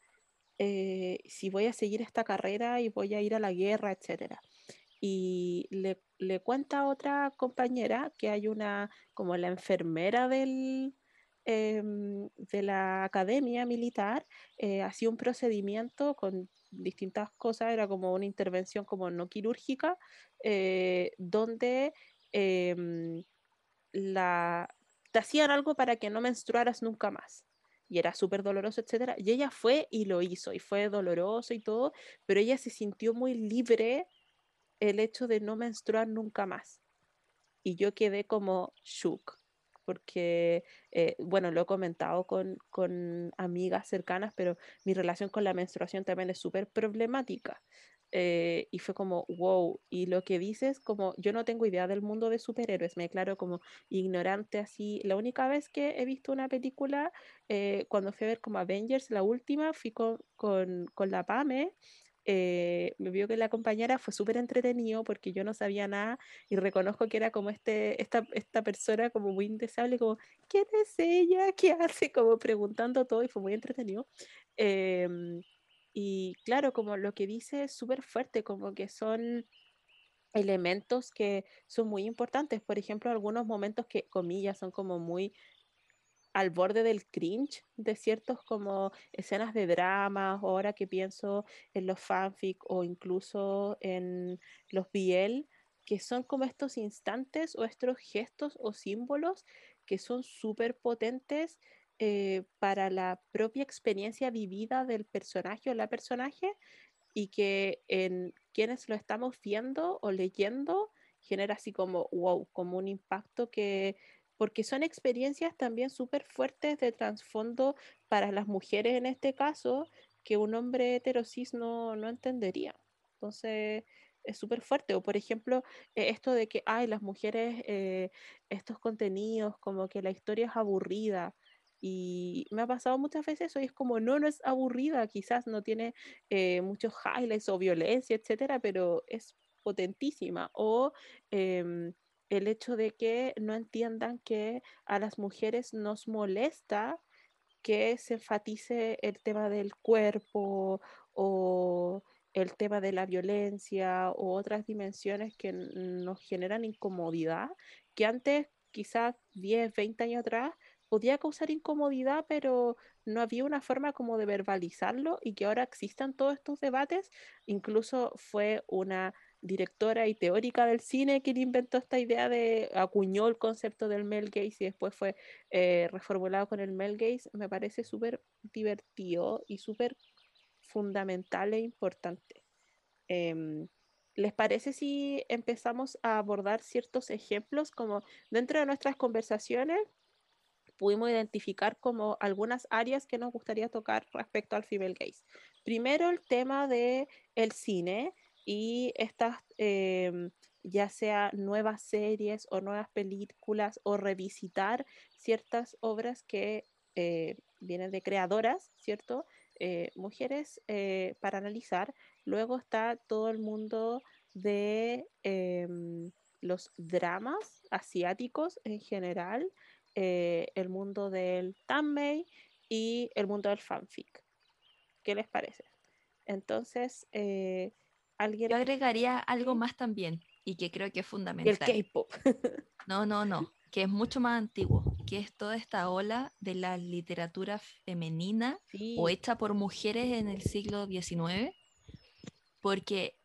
Eh, si voy a seguir esta carrera y voy a ir a la guerra, etcétera. Y le, cuenta a otra compañera que hay una, como la enfermera em, de la academia militar, eh, hacía un procedimiento con distintas cosas, era como una intervención como no quirúrgica, eh, donde em, la, te hacían algo para que no menstruaras nunca más y era súper doloroso, etcétera. Y ella fue y lo hizo, y fue doloroso y todo, pero ella se sintió muy libre el hecho de no menstruar nunca más. Y yo quedé como shook, porque, eh, bueno, lo he comentado con, con amigas cercanas, pero mi relación con la menstruación también es súper problemática. Eh, y fue como, wow, y lo que dices, como yo no tengo idea del mundo de superhéroes, me declaro como ignorante así. La única vez que he visto una película, eh, cuando fui a ver como Avengers, la última, fui con, con, con la PAME eh, me vio que la compañera fue súper entretenido porque yo no sabía nada y reconozco que era como este, esta, esta persona como muy indeseable, como, ¿quién es ella? ¿Qué hace? Como preguntando todo y fue muy entretenido. Em, y claro, como lo que dice es súper fuerte, como que son elementos que son muy importantes. Por ejemplo, algunos momentos que, comillas, son como muy al borde del cringe de ciertos como escenas de drama, ahora que pienso en los fanfic o incluso en los BL, que son como estos instantes o estos gestos o símbolos que son súper potentes eh, para la propia experiencia vivida del personaje o la personaje y que en quienes lo estamos viendo o leyendo genera así como wow, como un impacto que porque son experiencias también súper fuertes de trasfondo para las mujeres en este caso, que un hombre heterosis no, no entendería. Entonces, es súper fuerte. O por ejemplo, eh, esto de que, hay las mujeres, eh, estos contenidos, como que la historia es aburrida. Y me ha pasado muchas veces eso y es como, no, no es aburrida, quizás no tiene eh, muchos highlights o violencia, etcétera, pero es potentísima. O em, el hecho de que no entiendan que a las mujeres nos molesta que se enfatice el tema del cuerpo o el tema de la violencia o otras dimensiones que nos generan incomodidad, que antes, quizás 10, 20 años atrás, podía causar incomodidad, pero no había una forma como de verbalizarlo y que ahora existan todos estos debates, incluso fue una directora y teórica del cine quien inventó esta idea de, acuñó el concepto del Mel gaze y después fue eh, reformulado con el Mel gaze, me parece súper divertido y súper fundamental e importante. Em, ¿Les parece si empezamos a abordar ciertos ejemplos como dentro de nuestras conversaciones? Pudimos identificar como algunas áreas que nos gustaría tocar respecto al female gaze. Primero el tema de el cine, y estas, em, ya sea nuevas series o nuevas películas o revisitar ciertas obras que eh, vienen de creadoras, ¿cierto? Eh, mujeres eh, para analizar. Luego está todo el mundo de em, los dramas asiáticos en general, el mundo del tambay y el mundo del fanfic. ¿Qué les parece? Entonces, yo agregaría algo más también y que creo que es fundamental. El K-pop. [LAUGHS] no, no, no, que es mucho más antiguo, que es toda esta ola de la literatura femenina o hecha por mujeres en el siglo XIX, porque,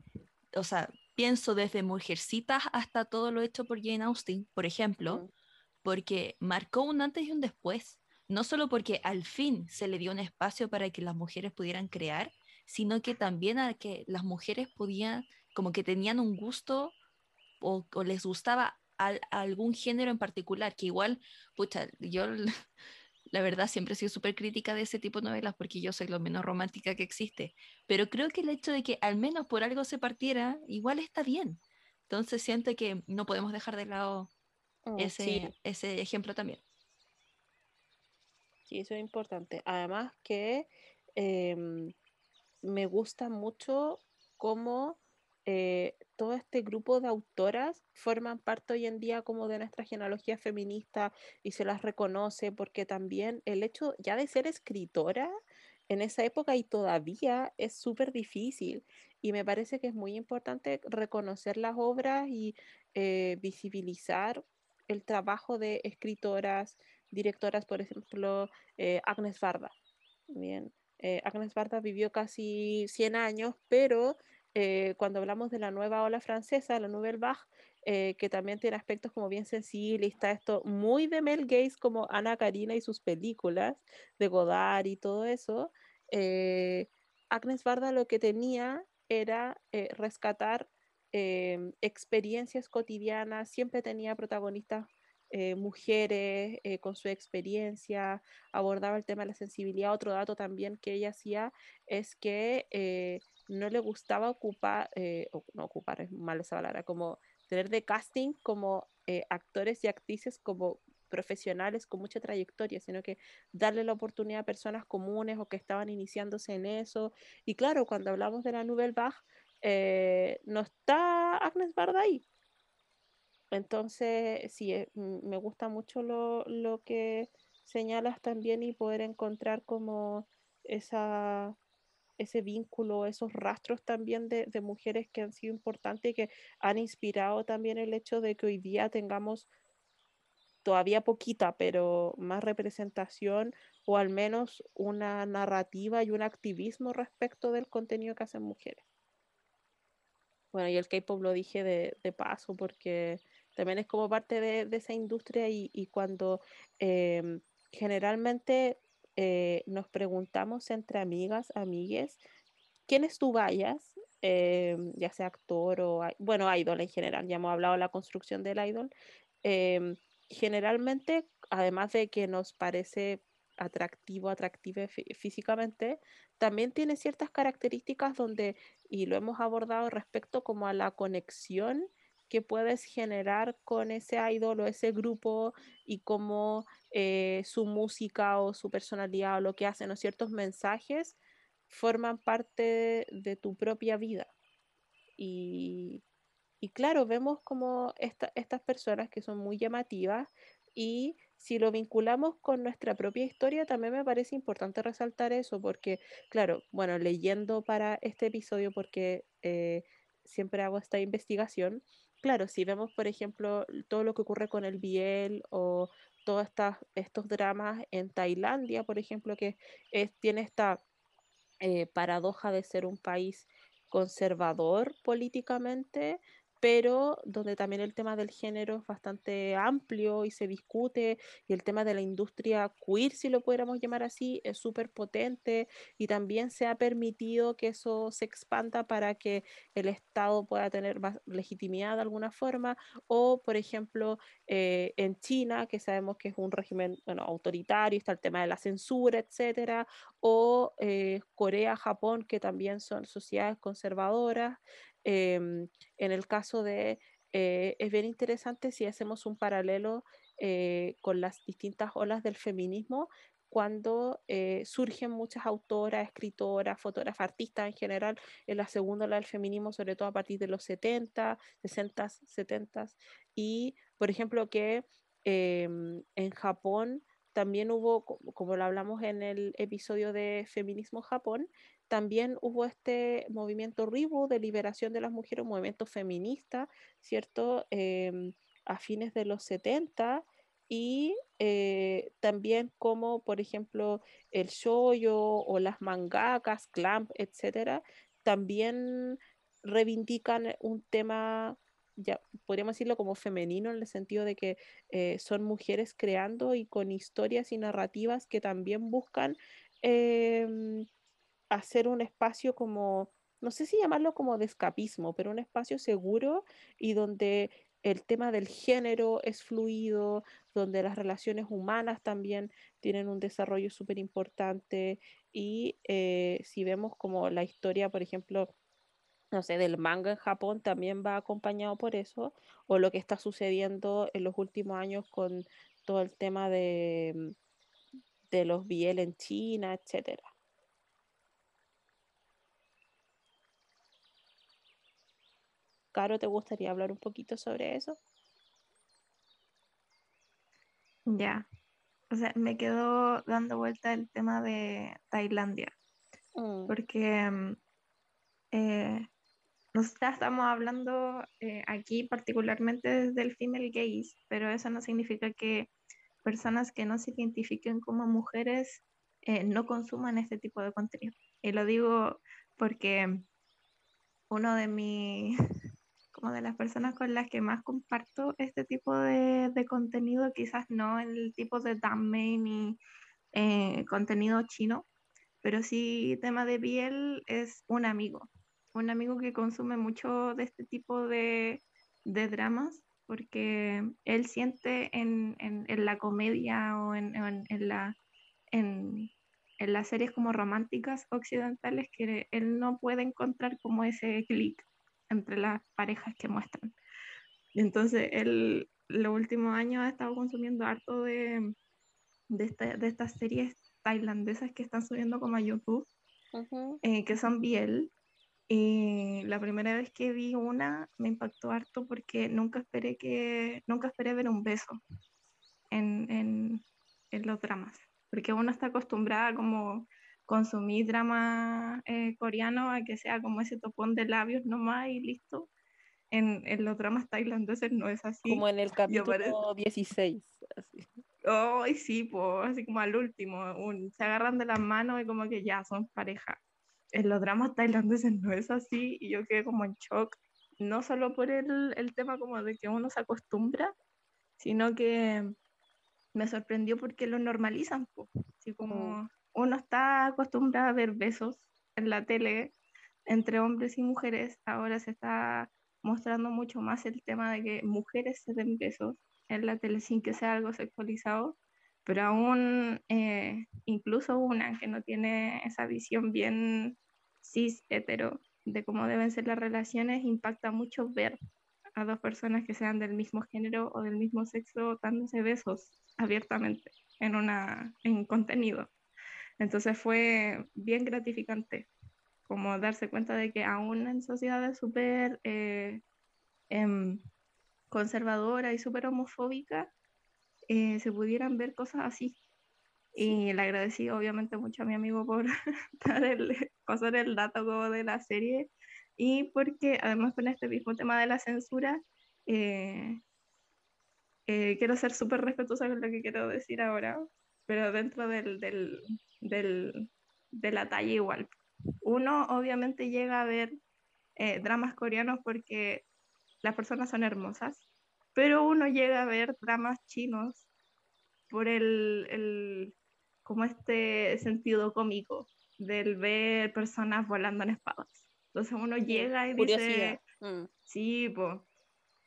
o sea, pienso desde Mujercitas hasta todo lo hecho por Jane Austen, por ejemplo. Porque marcó un antes y un después, no solo porque al fin se le dio un espacio para que las mujeres pudieran crear, sino que también a que las mujeres podían, como que tenían un gusto o, les gustaba algún género en particular, que igual, pucha, yo [LAUGHS] la verdad siempre he sido súper crítica de ese tipo de novelas porque yo soy lo menos romántica que existe, pero creo que el hecho de que al menos por algo se partiera, igual está bien. Entonces siento que no podemos dejar de lado mm, ese, ese ejemplo también. Sí, eso es importante. Además que em, me gusta mucho cómo eh, todo este grupo de autoras forman parte hoy en día como de nuestra genealogía feminista y se las reconoce porque también el hecho ya de ser escritora en esa época y todavía es súper difícil y me parece que es muy importante reconocer las obras y eh, visibilizar el trabajo de escritoras, directoras, por ejemplo, eh, Agnes Varda. Bien, eh, Agnes Barda vivió casi 100 años, pero eh, cuando hablamos de la nueva ola francesa, la Nouvelle Vague, que también tiene aspectos como bien sensibles, está esto muy de Mel Gaze como Ana Karina y sus películas, de Godard y todo eso, Agnes Barda lo que tenía era rescatar experiencias cotidianas, siempre tenía protagonistas eh, mujeres eh, con su experiencia, abordaba el tema de la sensibilidad. Otro dato también que ella hacía es que eh, no le gustaba ocupar, no ocupar, es mal esa palabra, como tener de casting como actores y actrices como profesionales con mucha trayectoria, sino que darle la oportunidad a personas comunes o que estaban iniciándose en eso. Y claro, cuando hablamos de la Nouvelle Vague, eh, no está Agnes Barda ahí. Entonces, sí, eh, me gusta mucho lo, lo, que señalas también y poder encontrar como esa, ese vínculo, esos rastros también de, de mujeres que han sido importantes y que han inspirado también el hecho de que hoy día tengamos todavía poquita, pero más representación o al menos una narrativa y un activismo respecto del contenido que hacen mujeres. Bueno, y el K-pop lo dije de, de, paso porque también es como parte de, de esa industria y, y cuando eh, generalmente eh, nos preguntamos entre amigas, amigues, ¿quién es tu vayas? Eh, ya sea actor o, bueno, idol en general, ya hemos hablado de la construcción del idol. Eh, generalmente, además de que nos parece atractivo, atractiva físicamente, también tiene ciertas características donde, y lo hemos abordado respecto como a la conexión que puedes generar con ese idol o ese grupo y cómo eh, su música o su personalidad o lo que hacen o ciertos mensajes forman parte de tu propia vida. Y, y claro, vemos como esta, estas personas que son muy llamativas y si lo vinculamos con nuestra propia historia, también me parece importante resaltar eso, porque, claro, bueno, leyendo para este episodio, porque eh, siempre hago esta investigación, claro, si vemos, por ejemplo, todo lo que ocurre con el Biel o todos estos dramas en Tailandia, por ejemplo, que es, tiene esta eh, paradoja de ser un país conservador políticamente, pero donde también el tema del género es bastante amplio y se discute, y el tema de la industria queer, si lo pudiéramos llamar así, es súper potente y también se ha permitido que eso se expanda para que el Estado pueda tener más legitimidad de alguna forma, o por ejemplo eh, en China, que sabemos que es un régimen bueno, autoritario, está el tema de la censura, etcétera, o eh, Corea, Japón, que también son sociedades conservadoras. Eh, en el caso de, eh, es bien interesante si hacemos un paralelo eh, con las distintas olas del feminismo, cuando eh, surgen muchas autoras, escritoras, fotógrafas, artistas en general en la segunda ola del feminismo, sobre todo a partir de los 70, 60, 70, y por ejemplo que em, en Japón también hubo, como lo hablamos en el episodio de Feminismo Japón, también hubo este movimiento RIBU de liberación de las mujeres, un movimiento feminista, ¿cierto? Eh, a fines de los 70 y eh, también como, por ejemplo, el shoyo o las mangakas, clamp, etcétera, también reivindican un tema ya podríamos decirlo como femenino en el sentido de que eh, son mujeres creando y con historias y narrativas que también buscan eh, hacer un espacio como, no sé si llamarlo como de escapismo, pero un espacio seguro y donde el tema del género es fluido, donde las relaciones humanas también tienen un desarrollo súper importante y eh, si vemos como la historia, por ejemplo, no sé, del manga en Japón también va acompañado por eso, o lo que está sucediendo en los últimos años con todo el tema de, de los biel en China, etcétera. Caro, ¿te gustaría hablar un poquito sobre eso? Ya, o sea, me quedó dando vuelta el tema de Tailandia, mm. porque mm, eh, nosotros estamos hablando eh, aquí particularmente desde el female gaze, pero eso no significa que personas que no se identifiquen como mujeres eh, no consuman este tipo de contenido. Y lo digo porque uno de mis [LAUGHS] como de las personas con las que más comparto este tipo de, de contenido, quizás no el tipo de damme ni eh, contenido chino, pero sí tema de piel es un amigo, un amigo que consume mucho de este tipo de, de dramas porque él siente en, en, en la comedia o en, en la, en las series como románticas occidentales que él no puede encontrar como ese clic entre las parejas que muestran. Entonces, él los últimos años ha estado consumiendo harto de, de, de estas series tailandesas que están subiendo como a YouTube, eh, que son Biel. Y la primera vez que vi una me impactó harto porque nunca esperé que nunca esperé ver un beso en, en, en los dramas, porque uno está acostumbrada como consumir drama eh, coreano a que sea como ese topón de labios nomás y listo. En, en los dramas tailandeses no es así. Como en el capítulo 16. Así. Ay, sí, pues, así como al último, un, se agarran de las manos y como que ya son pareja. En los dramas tailandeses no es así y yo quedé como en shock, no solo por el, el tema como de que uno se acostumbra, sino que me sorprendió porque lo normalizan, pues. Así como uno está acostumbrado a ver besos en la tele entre hombres y mujeres, ahora se está mostrando mucho más el tema de que mujeres se den besos en la tele sin que sea algo sexualizado, pero aún eh, incluso una que no tiene esa visión bien cis hetero de cómo deben ser las relaciones, impacta mucho ver a dos personas que sean del mismo género o del mismo sexo dándose besos abiertamente en, una, en contenido. Entonces fue bien gratificante como darse cuenta de que aún en sociedades súper eh, em, conservadora y súper homofóbica, eh, se pudieran ver cosas así. Y le agradecí obviamente mucho a mi amigo por [LAUGHS] dar el, pasar el dato de la serie y porque además con este mismo tema de la censura, eh, eh, quiero ser súper respetuosa con lo que quiero decir ahora, pero dentro del, del, del, de la talla igual. Uno obviamente llega a ver dramas coreanos porque las personas son hermosas, pero uno llega a ver dramas chinos por el, el como este sentido cómico del ver personas volando en espadas. Entonces uno llega y dice, mm. sí, pues,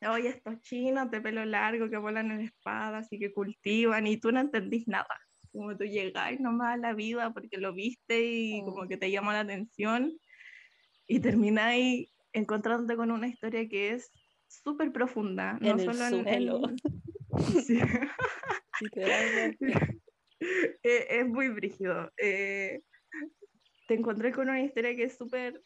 oye, estos chinos de pelo largo que vuelan en espadas y que cultivan y tú no entendís nada. Como tú llegáis nomás a la vida porque lo viste y como que te llama la atención y termináis encontrándote con una historia que es súper profunda, no solo en el... [LAUGHS] Sí. Eh, [LAUGHS] es muy brígido. Eh, te encontré con una historia que es súper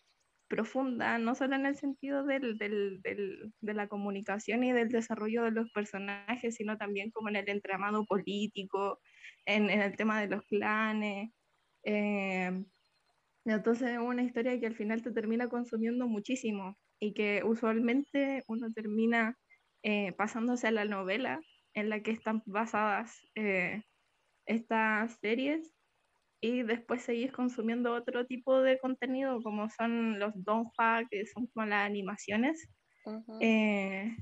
profunda, no solo en el sentido del, del, del, de la comunicación y del desarrollo de los personajes, sino también como en el entramado político, en, en el tema de los clanes. Eh, entonces es una historia que al final te termina consumiendo muchísimo y que usualmente uno termina eh, pasándose a la novela en la que están basadas eh, estas series y después seguís consumiendo otro tipo de contenido como son los donghua, que son como las animaciones, eh,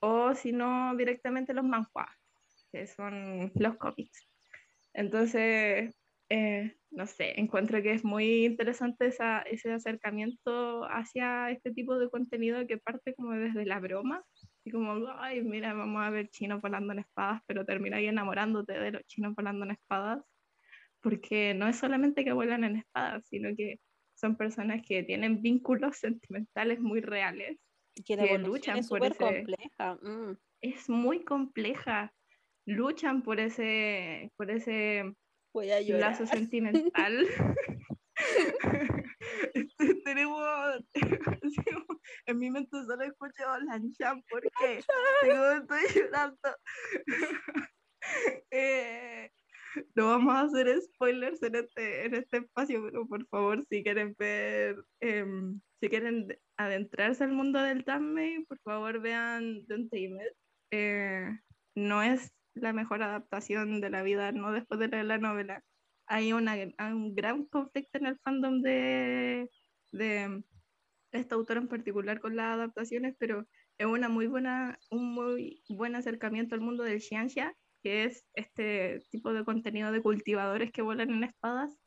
o si no directamente los manhua, que son los cómics. Entonces, eh, no sé, encuentro que es muy interesante esa, ese acercamiento hacia este tipo de contenido que parte como desde la broma, y como, ay, mira, vamos a ver chinos volando en espadas, pero termina ahí enamorándote de los chinos volando en espadas, porque no es solamente que vuelan en espadas, sino que son personas que tienen vínculos sentimentales muy reales, que, que luchan es por ese... compleja. Mm. Es muy compleja, luchan por ese, por ese Voy a llorar. Lazo sentimental. [LAUGHS] Tenemos. en mi mente solo escucho Lanchan porque estoy llorando. [LAUGHS] eh, no vamos a hacer spoilers en este, en este espacio, pero por favor, si quieren ver, eh, si quieren adentrarse al mundo del Tammy, por favor vean The Untamed. Eh, no es la mejor adaptación de la vida, no después de leer la novela. Hay, una, un gran conflicto en el fandom de, de este autor en particular con las adaptaciones, pero es una muy buena, un muy buen acercamiento al mundo del xianxia, que es este tipo de contenido de cultivadores que vuelan en espadas,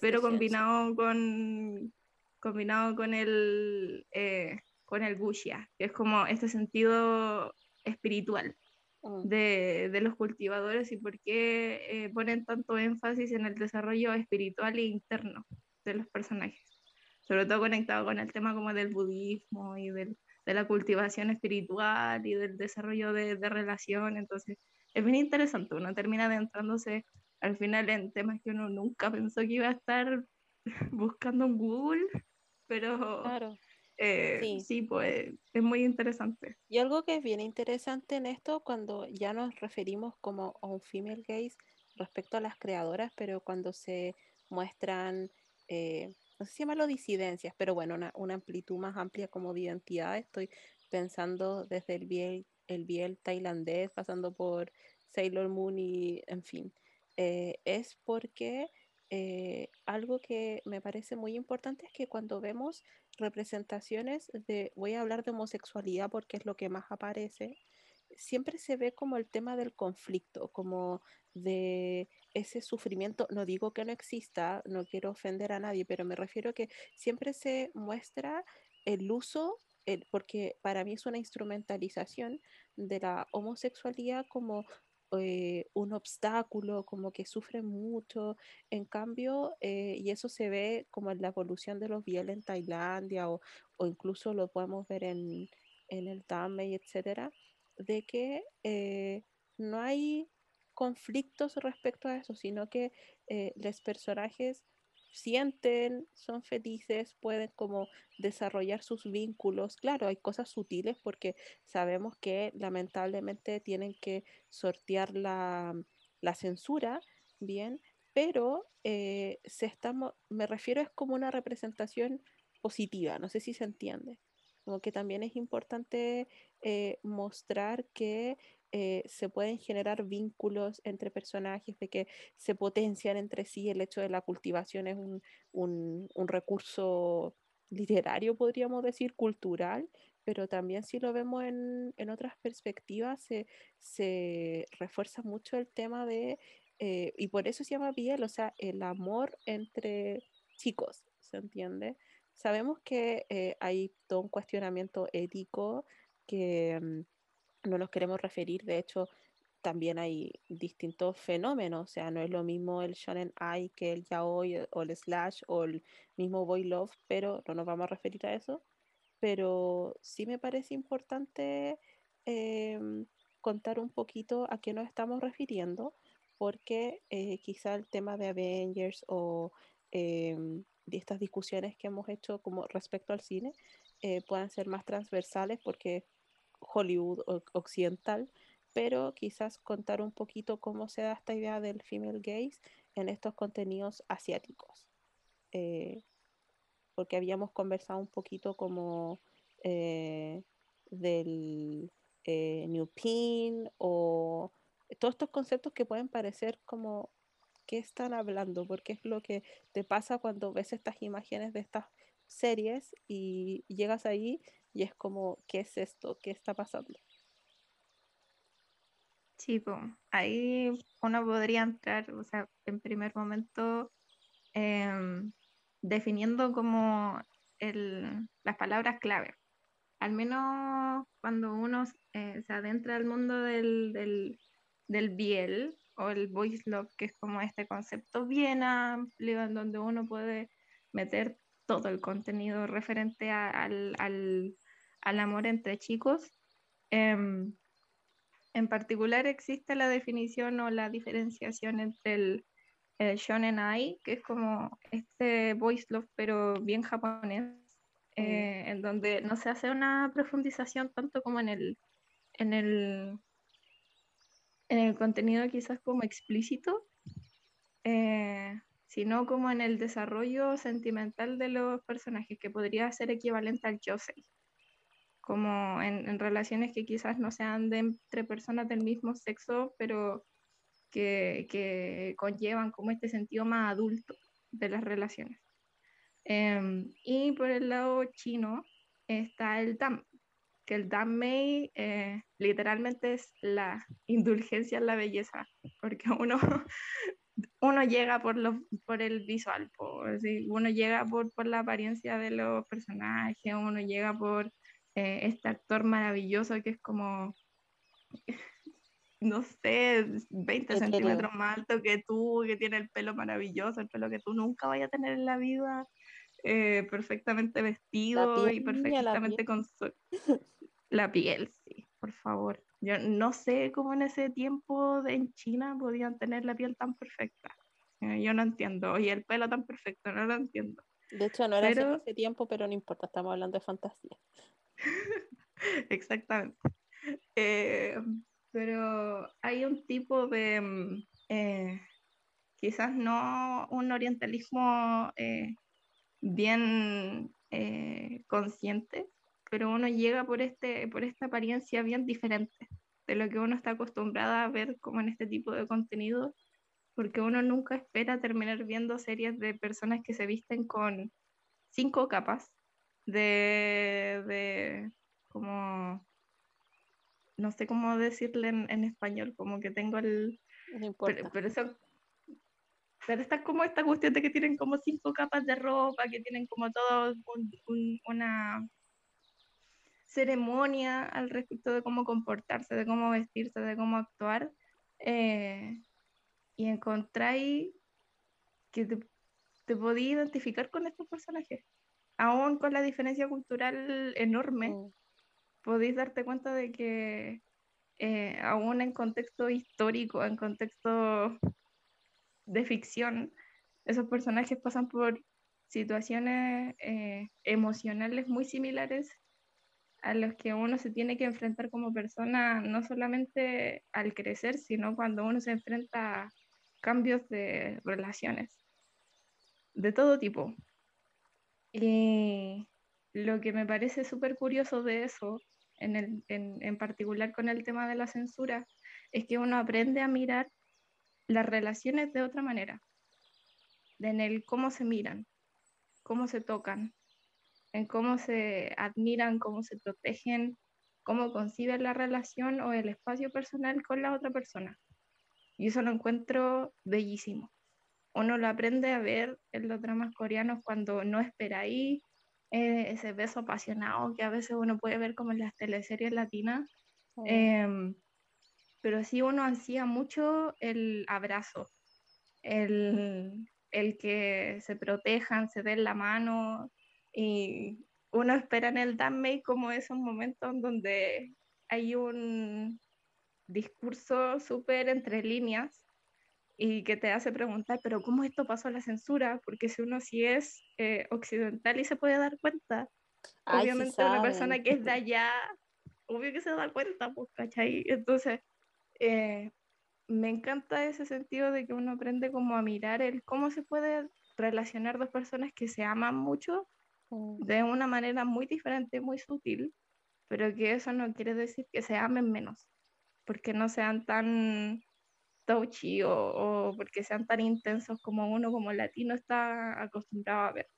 pero combinado con, combinado con el, eh, con el wuxia, que es como este sentido espiritual. De, de, los cultivadores y por qué eh, ponen tanto énfasis en el desarrollo espiritual e interno de los personajes, sobre todo conectado con el tema como del budismo y del, de la cultivación espiritual y del desarrollo de, de relación, entonces es bien interesante, uno termina adentrándose al final en temas que uno nunca pensó que iba a estar [LAUGHS] buscando en Google, pero claro. Eh, sí. pues es muy interesante. Y algo que es bien interesante en esto, cuando ya nos referimos como a un female gaze respecto a las creadoras, pero cuando se muestran, eh, no sé si llamarlo disidencias, pero bueno, una, una, amplitud más amplia como de identidad, estoy pensando desde el biel, el biel tailandés, pasando por Sailor Moon y en fin, eh, es porque eh, algo que me parece muy importante es que cuando vemos representaciones de, voy a hablar de homosexualidad porque es lo que más aparece, siempre se ve como el tema del conflicto, como de ese sufrimiento. No digo que no exista, no quiero ofender a nadie, pero me refiero a que siempre se muestra el uso, el, porque para mí es una instrumentalización de la homosexualidad como eh, un obstáculo, como que sufren mucho. En cambio, eh, y eso se ve como en la evolución de los BL en Tailandia o, o incluso lo podemos ver en, en el Tamei, etcétera, de que eh, no hay conflictos respecto a eso, sino que los personajes sienten, son felices, pueden como desarrollar sus vínculos. Claro, hay cosas sutiles porque sabemos que lamentablemente tienen que sortear la, la censura, bien, pero eh, se estamos, me refiero es como una representación positiva, no sé si se entiende. Como que también es importante eh, mostrar que eh, se pueden generar vínculos entre personajes, de que se potencian entre sí. El hecho de la cultivación es un, un, recurso literario, podríamos decir, cultural, pero también si lo vemos en, en otras perspectivas, se, se, refuerza mucho el tema de, eh, y por eso se llama Biel, o sea, el amor entre chicos, ¿se entiende? Sabemos que eh, hay todo un cuestionamiento ético que mm, no nos queremos referir, de hecho, también hay distintos fenómenos, o sea, no es lo mismo el shonen ai que el yaoi o el slash o el mismo boy love, pero no nos vamos a referir a eso. Pero sí me parece importante em, contar un poquito a qué nos estamos refiriendo, porque eh, quizá el tema de Avengers o em, de estas discusiones que hemos hecho como respecto al cine eh, puedan ser más transversales porque Hollywood occidental, pero quizás contar un poquito cómo se da esta idea del female gaze en estos contenidos asiáticos. Eh, porque habíamos conversado un poquito como eh, del eh, New Pin o todos estos conceptos que pueden parecer como qué están hablando, porque es lo que te pasa cuando ves estas imágenes de estas series y llegas ahí y es como, ¿qué es esto? ¿Qué está pasando? Sí, ahí uno podría entrar, o sea, en primer momento em, definiendo como el, las palabras clave. Al menos cuando uno eh, se adentra al mundo del, del, del biel o el voice love, que es como este concepto bien amplio en donde uno puede meter todo el contenido referente al, al, al amor entre chicos. Em, en particular existe la definición o la diferenciación entre el, shonen ai, que es como este voice love pero bien japonés, eh, en donde no se hace una profundización tanto como en el, en el, en el contenido quizás como explícito, eh, sino como en el desarrollo sentimental de los personajes, que podría ser equivalente al yosei como en, relaciones que quizás no sean de entre personas del mismo sexo, pero que, que conllevan como este sentido más adulto de las relaciones. Em, y por el lado chino está el dam, que el dammei eh, literalmente es la [LAUGHS] indulgencia en la belleza, porque uno, [LAUGHS] uno llega por, lo, por el visual, por, uno llega por, por la apariencia de los personajes, uno llega por eh, este actor maravilloso que es como [LAUGHS] no sé, 20 Etéreo. centímetros más alto que tú, que tiene el pelo maravilloso, el pelo que tú nunca vayas a tener en la vida, eh, perfectamente vestido y piel, perfectamente con su... La piel, sí, por favor. Yo no sé cómo en ese tiempo de- en China podían tener la piel tan perfecta. Eh, Yo no entiendo. Y el pelo tan perfecto, no lo entiendo. De hecho, no era Pero- ese tiempo, pero no importa, estamos hablando de fantasía. [LAUGHS] Exactamente. Eh, pero hay un tipo de, mm, eh, quizás no un orientalismo eh, bien consciente, pero uno llega por, este, por esta apariencia bien diferente de lo que uno está acostumbrado a ver como en este tipo de contenido, porque uno nunca espera terminar viendo series de personas que se visten con cinco capas de, de como, no sé cómo decirle en, en español, como que tengo el, No importa. pero, pero eso, pero está como esta cuestión de que tienen como cinco capas de ropa, que tienen como todo un- un- una ceremonia al respecto de cómo comportarse, de cómo vestirse, de cómo actuar, eh, y encontráis que te, te podías identificar con estos personajes, aún con la diferencia cultural enorme Mm, podéis darte cuenta de que eh, aún en contexto histórico, en contexto de ficción, esos personajes pasan por situaciones eh, emocionales muy similares a los que uno se tiene que enfrentar como persona, no solamente al crecer, sino cuando uno se enfrenta a cambios de relaciones, de todo tipo. Y lo que me parece súper curioso de eso, en, en, en particular con el tema de la censura, es que uno aprende a mirar las relaciones de otra manera, en el cómo se miran, cómo se tocan, en cómo se admiran, cómo se protegen, cómo conciben la relación o el espacio personal con la otra persona. Y eso lo encuentro bellísimo. Uno lo aprende a ver en los dramas coreanos cuando no esperáis eh, ese beso apasionado que a veces uno puede ver como en las teleseries latinas. Em, pero sí uno ansía mucho el abrazo, el, el que se protejan, se den la mano y uno espera en el Danmei como esos momentos en donde hay un discurso súper entre líneas y que te hace preguntar, pero ¿cómo esto pasó a la censura? Porque si uno sí es eh, occidental y se puede dar cuenta, Ay, sí obviamente una persona que es de allá, obvio que se da cuenta, pues, ¿cachai? Entonces, eh, me encanta ese sentido de que uno aprende como a mirar el cómo se puede relacionar dos personas que se aman mucho de una manera muy diferente, muy sutil, pero que eso no quiere decir que se amen menos, porque no sean tan touchy o, o porque sean tan intensos como uno como latino está acostumbrado a ver.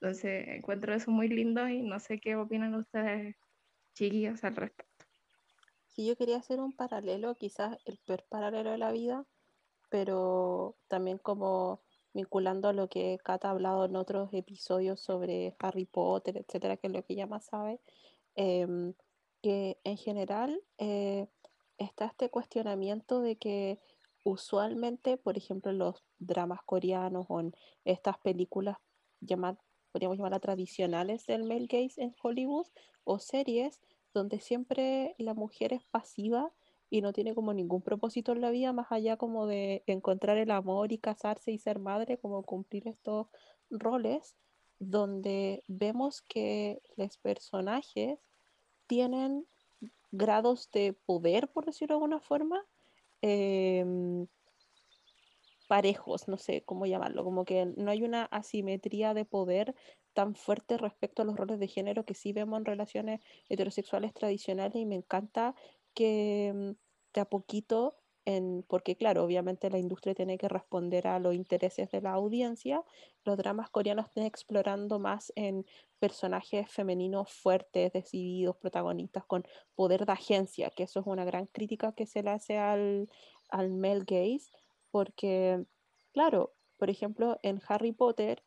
Entonces encuentro eso muy lindo y no sé qué opinan ustedes, chiquillos, al respecto. Si yo quería hacer un paralelo, quizás el peor paralelo de la vida, pero también como vinculando a lo que Kata ha hablado en otros episodios sobre Harry Potter, etcétera, que es lo que ella más sabe, em, que en general eh, está este cuestionamiento de que usualmente, por ejemplo, en los dramas coreanos o en estas películas podríamos llamarlas tradicionales del male gaze en Hollywood o series donde siempre la mujer es pasiva y no tiene como ningún propósito en la vida más allá como de encontrar el amor y casarse y ser madre, como cumplir estos roles, donde vemos que los personajes tienen grados de poder, por decirlo de alguna forma, em, parejos, no sé cómo llamarlo, como que no hay una asimetría de poder tan fuerte respecto a los roles de género que sí vemos en relaciones heterosexuales tradicionales y me encanta que mm, de a poquito, porque claro, obviamente la industria tiene que responder a los intereses de la audiencia, los dramas coreanos están explorando más en personajes femeninos fuertes, decididos, protagonistas con poder de agencia, que eso es una gran crítica que se le hace al, al male gaze, porque, claro, por ejemplo, en Harry Potter,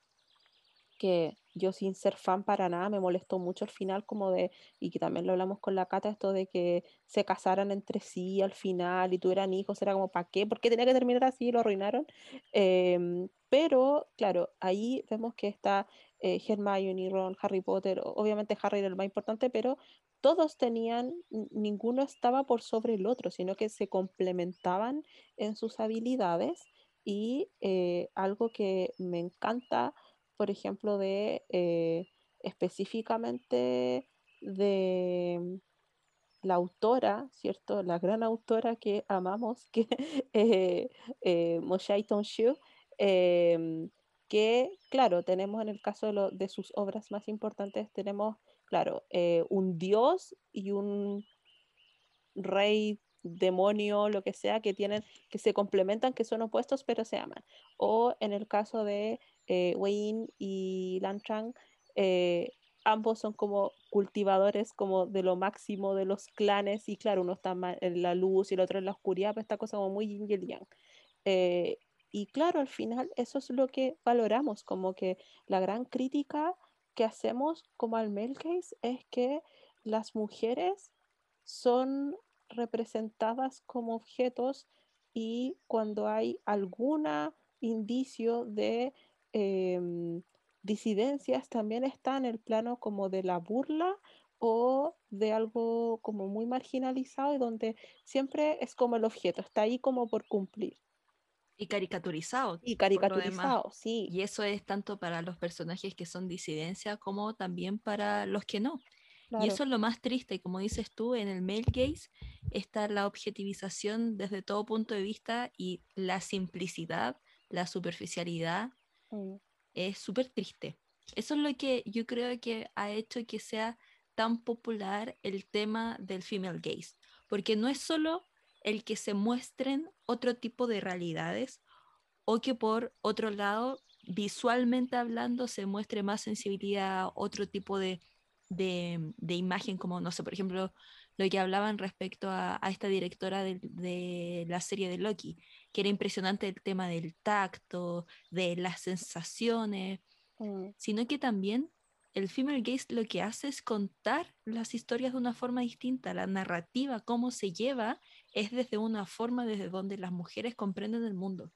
que yo sin ser fan para nada, me molestó mucho el final como de, y que también lo hablamos con la Cata, esto de que se casaran entre sí al final y tuvieran hijos, era como, ¿para qué? ¿Por qué tenía que terminar así? Lo arruinaron. Em, pero, claro, ahí vemos que está eh, Hermione, Ron, Harry Potter, obviamente Harry era el más importante, pero todos tenían, ninguno estaba por sobre el otro, sino que se complementaban en sus habilidades y eh, algo que me encanta por ejemplo, de eh, específicamente de la autora, ¿cierto? La gran autora que amamos, que [LAUGHS] eh, eh, Moshai Tonshu, em, que, claro, tenemos en el caso de, de sus obras más importantes, tenemos, claro, eh, un dios y un rey demonio, lo que sea, que tienen, que se complementan, que son opuestos, pero se aman. O en el caso de eh, Wayne y Lan eh, ambos son como cultivadores como de lo máximo de los clanes y claro, uno está en la luz y el otro en la oscuridad, pero esta cosa como muy yin y. Eh, y claro, al final eso es lo que valoramos, como que la gran crítica que hacemos como al male es que las mujeres son representadas como objetos y cuando hay algún indicio de em, disidencias también está en el plano como de la burla o de algo como muy marginalizado y donde siempre es como el objeto, está ahí como por cumplir. Y caricaturizado. Y caricaturizado, sí. Y eso es tanto para los personajes que son disidencia como también para los que no. Y eso es lo más triste, y como dices tú, en el male gaze está la objetivización desde todo punto de vista y la simplicidad, la superficialidad, mm. es súper triste. Eso es lo que yo creo que ha hecho que sea tan popular el tema del female gaze, porque no es solo el que se muestren otro tipo de realidades o que por otro lado, visualmente hablando, se muestre más sensibilidad, otro tipo de de, imagen, como, no sé, por ejemplo, lo que hablaban respecto a, esta directora de, la serie de Loki, que era impresionante el tema del tacto, de las sensaciones, mm. sino que también el female gaze lo que hace es contar las historias de una forma distinta, la narrativa, cómo se lleva, es desde una forma desde donde las mujeres comprenden el mundo.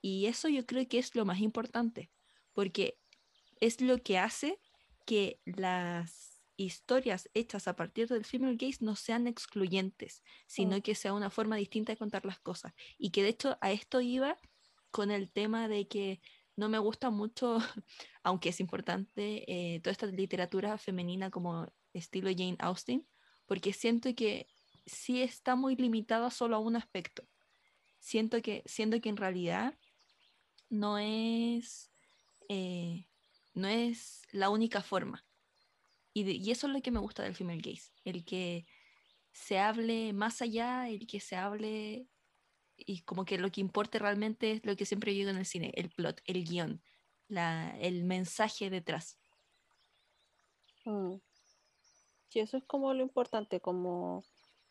Y eso yo creo que es lo más importante, porque es lo que hace que las historias hechas a partir del female gaze no sean excluyentes, sino mm. que sea una forma distinta de contar las cosas. Y que de hecho a esto iba con el tema de que no me gusta mucho, [LAUGHS] aunque es importante, eh, toda esta literatura femenina como estilo Jane Austen, porque siento que sí está muy limitada solo a un aspecto. Siento que, siento que en realidad no es eh, no es la única forma. Y, eso es lo que me gusta del female gaze, el que se hable más allá, el que se hable y como que lo que importe realmente es lo que siempre digo en el cine, el plot, el guion, la, el mensaje detrás. Mm. Sí, eso es como lo importante, como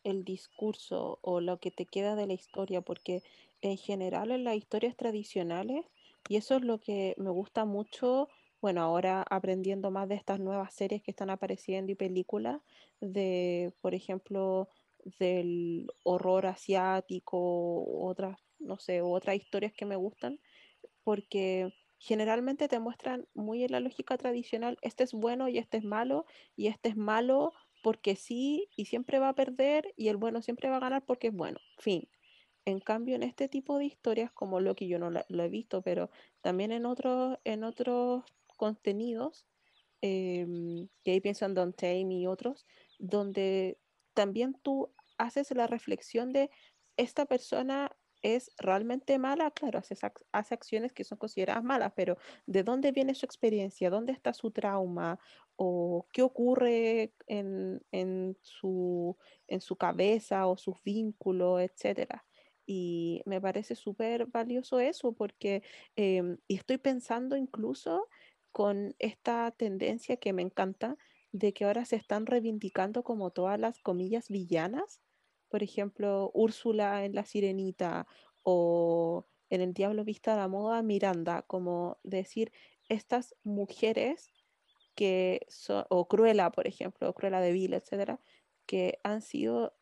el discurso o lo que te queda de la historia, porque en general en las historias tradicionales, y eso es lo que me gusta mucho bueno, ahora aprendiendo más de estas nuevas series que están apareciendo y películas, de, por ejemplo, del horror asiático, otras, no sé, otras historias que me gustan, porque generalmente te muestran muy en la lógica tradicional, este es bueno y este es malo, y este es malo porque sí y siempre va a perder, y el bueno siempre va a ganar porque es bueno, fin. En cambio, en este tipo de historias, como lo que yo no lo, he visto, pero también en otros, en otros contenidos, em, que ahí pienso en Don't Tame y otros, donde también tú haces la reflexión de esta persona es realmente mala, claro, hace, hace, acciones que son consideradas malas, pero ¿de dónde viene su experiencia? ¿Dónde está su trauma? ¿O qué ocurre en, en, su, en su cabeza o sus vínculos, etcétera? Y me parece súper valioso eso porque em, estoy pensando incluso con esta tendencia que me encanta de que ahora se están reivindicando como todas las comillas villanas. Por ejemplo, Úrsula en La Sirenita o en El Diablo Vista a la Moda, Miranda, como decir, estas mujeres que son, o Cruella, por ejemplo, o Cruella de Vil, etcétera, que han sido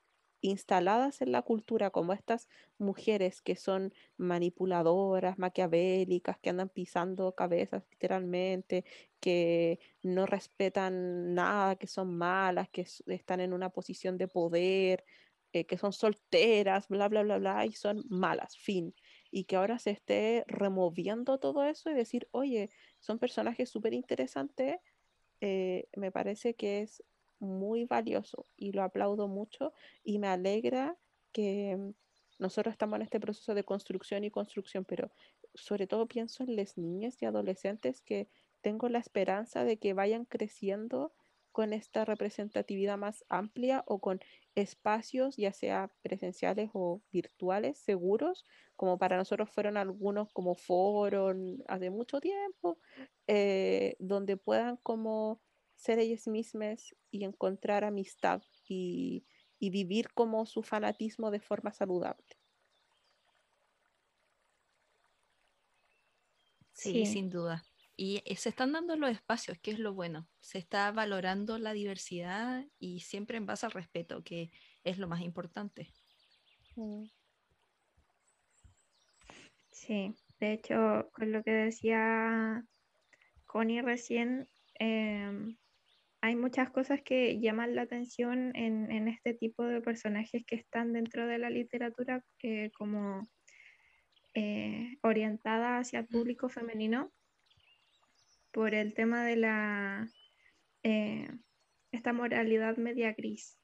instaladas en la cultura como estas mujeres que son manipuladoras, maquiavélicas, que andan pisando cabezas literalmente, que no respetan nada, que son malas, que están en una posición de poder, eh, que son solteras, bla, bla, bla, bla, y son malas, fin. Y que ahora se esté removiendo todo eso y decir, oye, son personajes súper interesantes, eh, me parece que es muy valioso y lo aplaudo mucho y me alegra que mm, nosotros estamos en este proceso de construcción y construcción, pero sobre todo pienso en las niñas y adolescentes que tengo la esperanza de que vayan creciendo con esta representatividad más amplia o con espacios, ya sea presenciales o virtuales, seguros, como para nosotros fueron algunos como foros hace mucho tiempo, eh, donde puedan como ser ellas mismas y encontrar amistad y, vivir como su fanatismo de forma saludable. Sí, sin duda. Y eh, se están dando los espacios, que es lo bueno. Se está valorando la diversidad y siempre en base al respeto, que es lo más importante. Mm. Sí, de hecho, con lo que decía Connie recién, em, hay muchas cosas que llaman la atención en, este tipo de personajes que están dentro de la literatura eh, como eh, orientada hacia el público femenino por el tema de la eh, esta moralidad media gris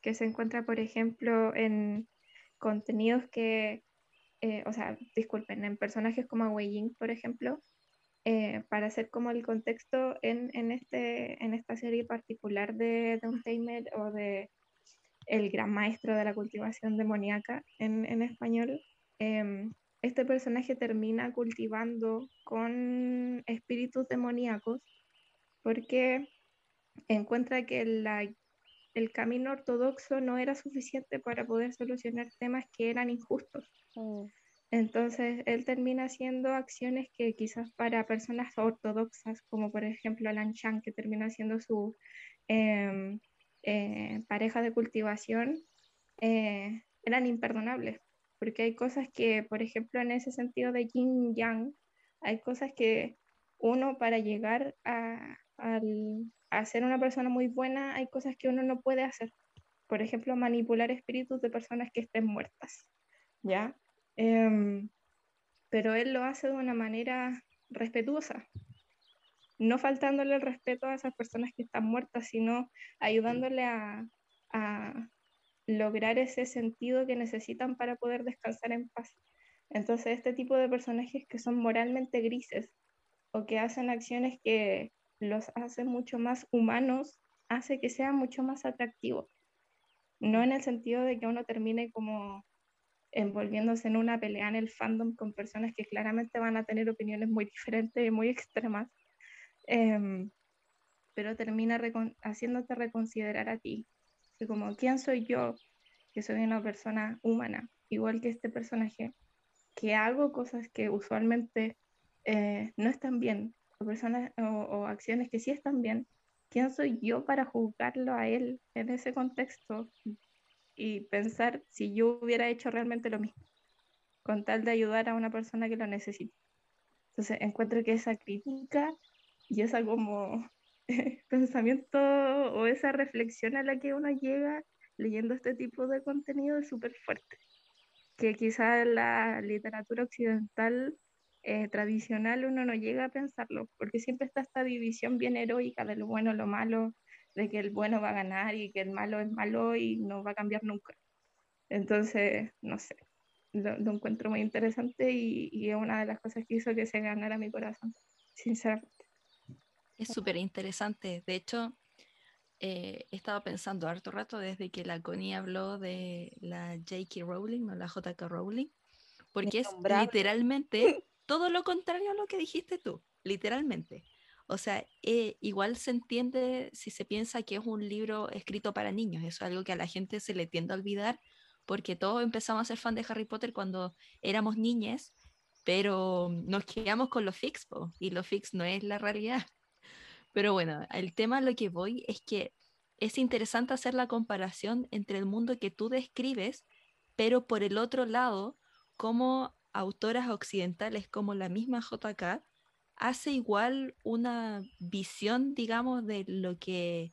que se encuentra por ejemplo en contenidos que o sea disculpen en personajes como Wei por ejemplo eh, para hacer como el contexto en, este, en esta serie particular de Don Tamer o de el gran maestro de la cultivación demoníaca en, español, em, este personaje termina cultivando con espíritus demoníacos porque encuentra que el camino ortodoxo no era suficiente para poder solucionar temas que eran injustos. Mm. Entonces, él termina haciendo acciones que quizás para personas ortodoxas, como por ejemplo Alan Chang, que termina siendo su em, eh, pareja de cultivación, eh, eran imperdonables. Porque hay cosas que, por ejemplo, en ese sentido de yin yang, hay cosas que uno para llegar a, a ser una persona muy buena, hay cosas que uno no puede hacer. Por ejemplo, manipular espíritus de personas que estén muertas. ¿Ya? Em, pero él lo hace de una manera respetuosa, no faltándole el respeto a esas personas que están muertas, sino ayudándole a, a lograr ese sentido que necesitan para poder descansar en paz. Entonces, este tipo de personajes que son moralmente grises o que hacen acciones que los hacen mucho más humanos, hace que sea mucho más atractivo. No en el sentido de que uno termine como envolviéndose en una pelea en el fandom con personas que claramente van a tener opiniones muy diferentes y muy extremas, em, pero termina haciéndote reconsiderar a ti, como, ¿quién soy yo? Que soy una persona humana, igual que este personaje, que hago cosas que usualmente eh, no están bien, o, personas, o acciones que sí están bien, ¿quién soy yo para juzgarlo a él en ese contexto? Y pensar si yo hubiera hecho realmente lo mismo, con tal de ayudar a una persona que lo necesita. Entonces encuentro que esa crítica y esa como [LAUGHS] pensamiento o esa reflexión a la que uno llega leyendo este tipo de contenido es súper fuerte, que quizá en la literatura occidental eh, tradicional uno no llega a pensarlo, porque siempre está esta división bien heroica de lo bueno, lo malo, de que el bueno va a ganar y que el malo es malo y no va a cambiar nunca. Entonces, no sé, lo, encuentro muy interesante y, es una de las cosas que hizo que se ganara mi corazón, sinceramente. Es súper interesante. De hecho, eh, he estado pensando harto rato desde que la Connie habló de la J.K. Rowling, no la J.K. Rowling, porque es literalmente [LAUGHS] todo lo contrario a lo que dijiste tú, literalmente. O sea, eh, igual se entiende si se piensa que es un libro escrito para niños. Eso es algo que a la gente se le tiende a olvidar porque todos empezamos a ser fan de Harry Potter cuando éramos niñas pero nos quedamos con lo fix, y lo fix no es la realidad. [LAUGHS] Pero bueno, el tema a lo que voy es que es interesante hacer la comparación entre el mundo que tú describes, pero por el otro lado, como autoras occidentales como la misma JK hace igual una visión, digamos, de lo que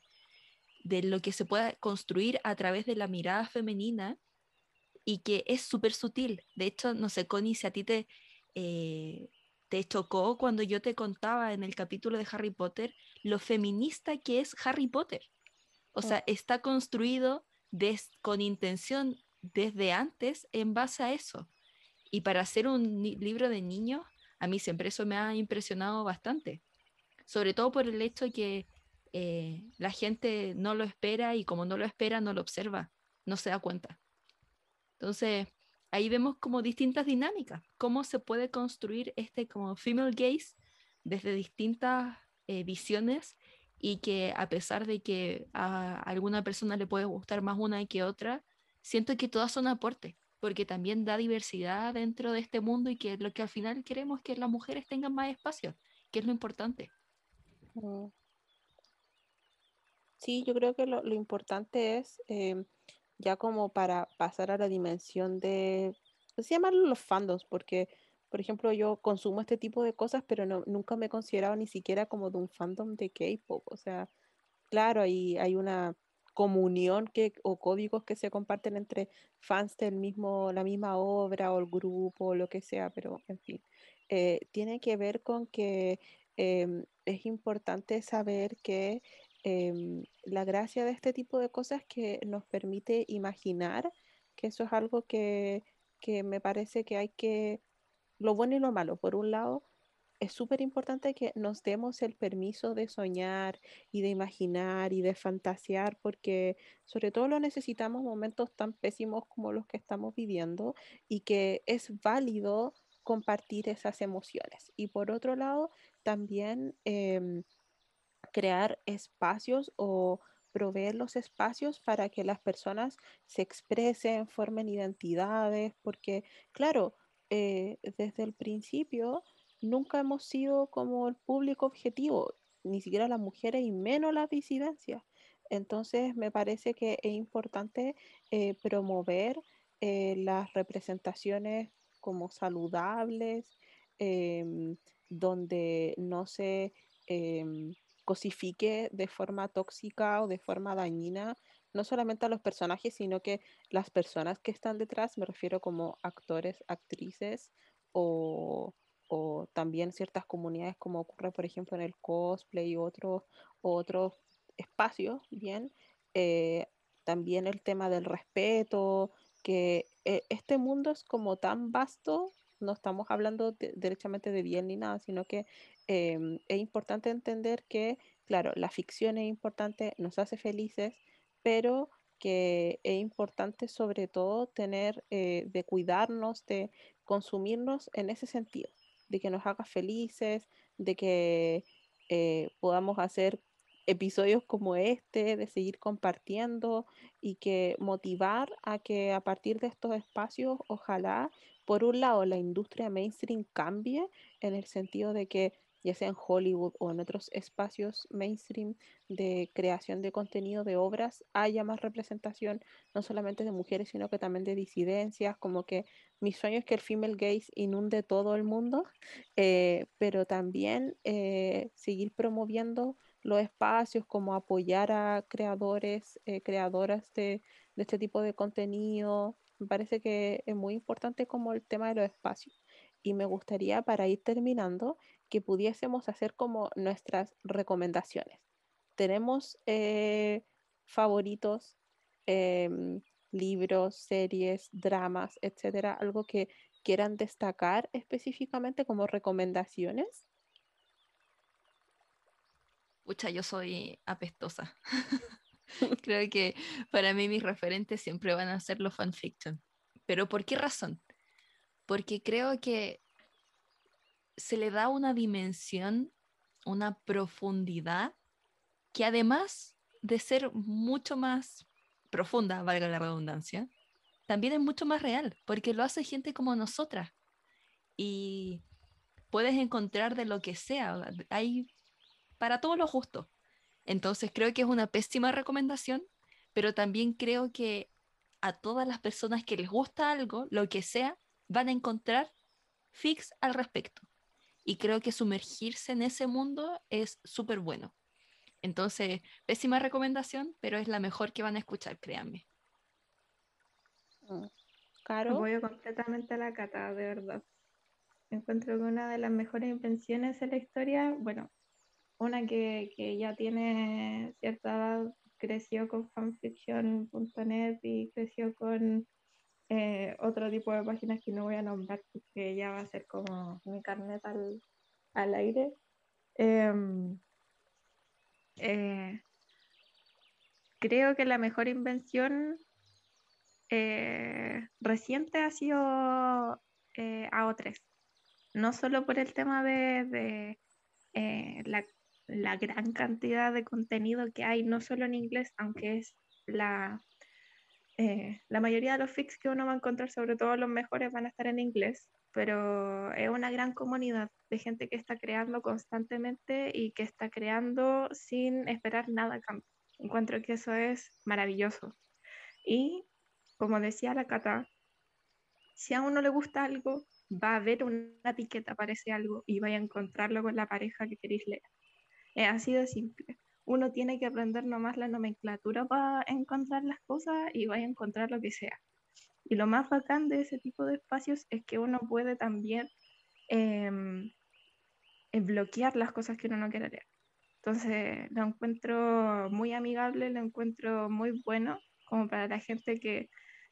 de lo que se puede construir a través de la mirada femenina y que es súper sutil. De hecho, no sé, Connie, si a ti te, eh, te chocó cuando yo te contaba en el capítulo de Harry Potter lo feminista que es Harry Potter. O sea, mm. está construido con intención desde antes en base a eso. Y para hacer un libro de niños, a mí siempre eso me ha impresionado bastante. Sobre todo por el hecho de que eh, la gente no lo espera y como no lo espera, no lo observa, no se da cuenta. Entonces, ahí vemos como distintas dinámicas, cómo se puede construir este como female gaze desde distintas eh, visiones y que a pesar de que a alguna persona le puede gustar más una que otra, siento que todas son aportes, porque también da diversidad dentro de este mundo y que lo que al final queremos es que las mujeres tengan más espacio, que es lo importante. Mm. Sí, yo creo que lo, importante es, em, ya como para pasar a la dimensión de, se llaman los fandoms, porque, por ejemplo, yo consumo este tipo de cosas, pero no, nunca me he considerado ni siquiera como de un fandom de K-pop. O sea, claro, hay, hay una comunión que, o códigos que se comparten entre fans del mismo, la misma obra o el grupo o lo que sea, pero en fin, eh, tiene que ver con que em, es importante saber que em, la gracia de este tipo de cosas que nos permite imaginar que eso es algo que, que me parece que hay que, lo bueno y lo malo, por un lado, es súper importante que nos demos el permiso de soñar y de imaginar y de fantasear, porque sobre todo lo necesitamos en momentos tan pésimos como los que estamos viviendo y que es válido compartir esas emociones. Y por otro lado, también em, crear espacios o proveer los espacios para que las personas se expresen, formen identidades, porque claro, eh, desde el principio nunca hemos sido como el público objetivo, ni siquiera las mujeres y menos las disidencias. Entonces me parece que es importante eh, promover eh, las representaciones como saludables, em, donde no se em, cosifique de forma tóxica o de forma dañina, no solamente a los personajes, sino que las personas que están detrás, me refiero como actores, actrices o o también ciertas comunidades como ocurre por ejemplo en el cosplay y otros otros espacios, bien, eh, también el tema del respeto, que eh, este mundo es como tan vasto, no estamos hablando derechamente de bien ni nada, sino que em, es importante entender que, claro, la ficción es importante, nos hace felices, pero que es importante sobre todo tener, eh, de cuidarnos, de consumirnos en ese sentido de que nos haga felices, de que eh, podamos hacer episodios como este, de seguir compartiendo y que motivar a que a partir de estos espacios, ojalá, por un lado, la industria mainstream cambie en el sentido de que ya sea en Hollywood o en otros espacios mainstream de creación de contenido de obras, haya más representación, no solamente de mujeres, sino que también de disidencias, como que mi sueño es que el female gaze inunde todo el mundo, [LAUGHS] eh, pero también eh, seguir promoviendo los espacios, como apoyar a creadores, eh, creadoras de, de este tipo de contenido. Me parece que es muy importante como el tema de los espacios. Y me gustaría, para ir terminando, que pudiésemos hacer como nuestras recomendaciones. Tenemos eh, favoritos, em, libros, series, dramas, etcétera, algo que quieran destacar específicamente como recomendaciones. Pucha, yo soy apestosa. [LAUGHS] Creo que para mí mis referentes siempre van a ser los fanfiction. ¿Pero por qué razón? Porque creo que se le da una dimensión, una profundidad, que además de ser mucho más profunda, valga la redundancia, también es mucho más real, porque lo hace gente como nosotras. y puedes encontrar de lo que sea. Hay para todo lo justo. Entonces creo que es una pésima recomendación, pero también creo que a todas las personas que les gusta algo, lo que sea, van a encontrar fix al respecto. Y creo que sumergirse en ese mundo es súper bueno. Entonces, pésima recomendación, pero es la mejor que van a escuchar, créanme. Mm. Caro. Apoyo completamente a la cata, de verdad. Encuentro que una de las mejores invenciones en la historia, bueno, una que, que ya tiene cierta edad, creció con fanfiction.net y creció con eh, otro tipo de páginas que no voy a nombrar porque ya va a ser como mi carnet al, al aire. Em, eh, creo que la mejor invención eh, reciente ha sido AO3. No solo por el tema de, la, la, gran cantidad de contenido que hay, no solo en inglés, aunque es la, eh, la mayoría de los fix que uno va a encontrar, sobre todo los mejores, van a estar en inglés, pero es una gran comunidad de gente que está creando constantemente y que está creando sin esperar nada a cambio. Encuentro que eso es maravilloso. Y como decía la Cata, si a uno le gusta algo, va a ver una etiqueta para ese algo y va a encontrarlo con la pareja que queréis leer. Es así de simple uno tiene que aprender nomás la nomenclatura para encontrar las cosas y va a encontrar lo que sea. Y lo más bacán de ese tipo de espacios es que uno puede también em, eh, bloquear las cosas que uno no quiere leer. Entonces lo encuentro muy amigable, lo encuentro muy bueno, como para la gente que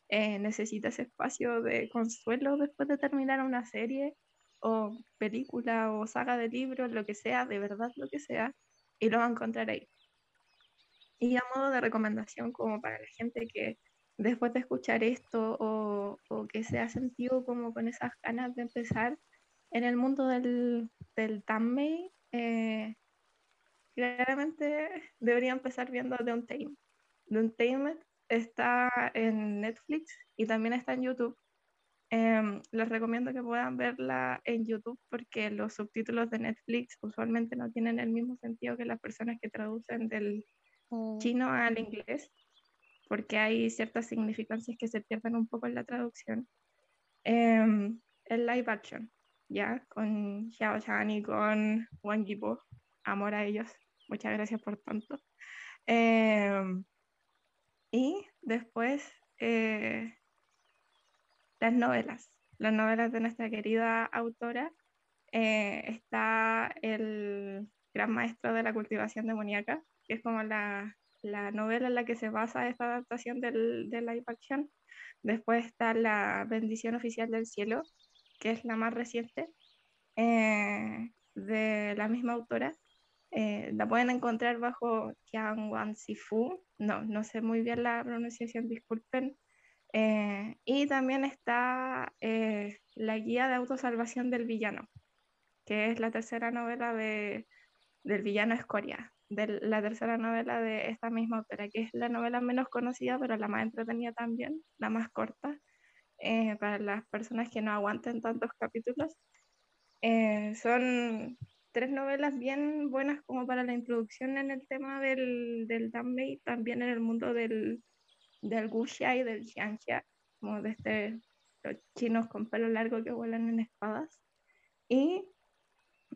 eh, necesita ese espacio de consuelo después de terminar una serie o película o saga de libros, lo que sea, de verdad lo que sea y lo va a encontrar ahí. Y a modo de recomendación, como para la gente que después de escuchar esto o, o que se ha sentido como con esas ganas de empezar en el mundo del, del eh, claramente debería empezar viendo The Untamed. The Untamed está en Netflix y también está en YouTube. Em, les recomiendo que puedan verla en YouTube porque los subtítulos de Netflix usualmente no tienen el mismo sentido que las personas que traducen del oh. chino al inglés, porque hay ciertas significancias que se pierden un poco en la traducción. Eh, el live action, ya, con Xiao Chan y con Wang Yibo, amor a ellos, muchas gracias por tanto. Em, y después eh, las novelas, las novelas de nuestra querida autora. Eh, está el gran maestro de la cultivación demoníaca, que es como la, la novela en la que se basa esta adaptación del, de live action. Después está La bendición oficial del cielo, que es la más reciente, eh, de la misma autora. Eh, la pueden encontrar bajo Kiang Wan Sifu. No, no sé muy bien la pronunciación, disculpen. Eh, y también está eh, La guía de autosalvación del villano, que es la tercera novela de, del villano Escoria, de la tercera novela de esta misma autora, que es la novela menos conocida, pero la más entretenida también, la más corta, eh, para las personas que no aguanten tantos capítulos. son tres novelas bien buenas como para la introducción en el tema del, del también en el mundo del, del Guxia y del Xianxia, como de este, los chinos con pelo largo que vuelan en espadas. Y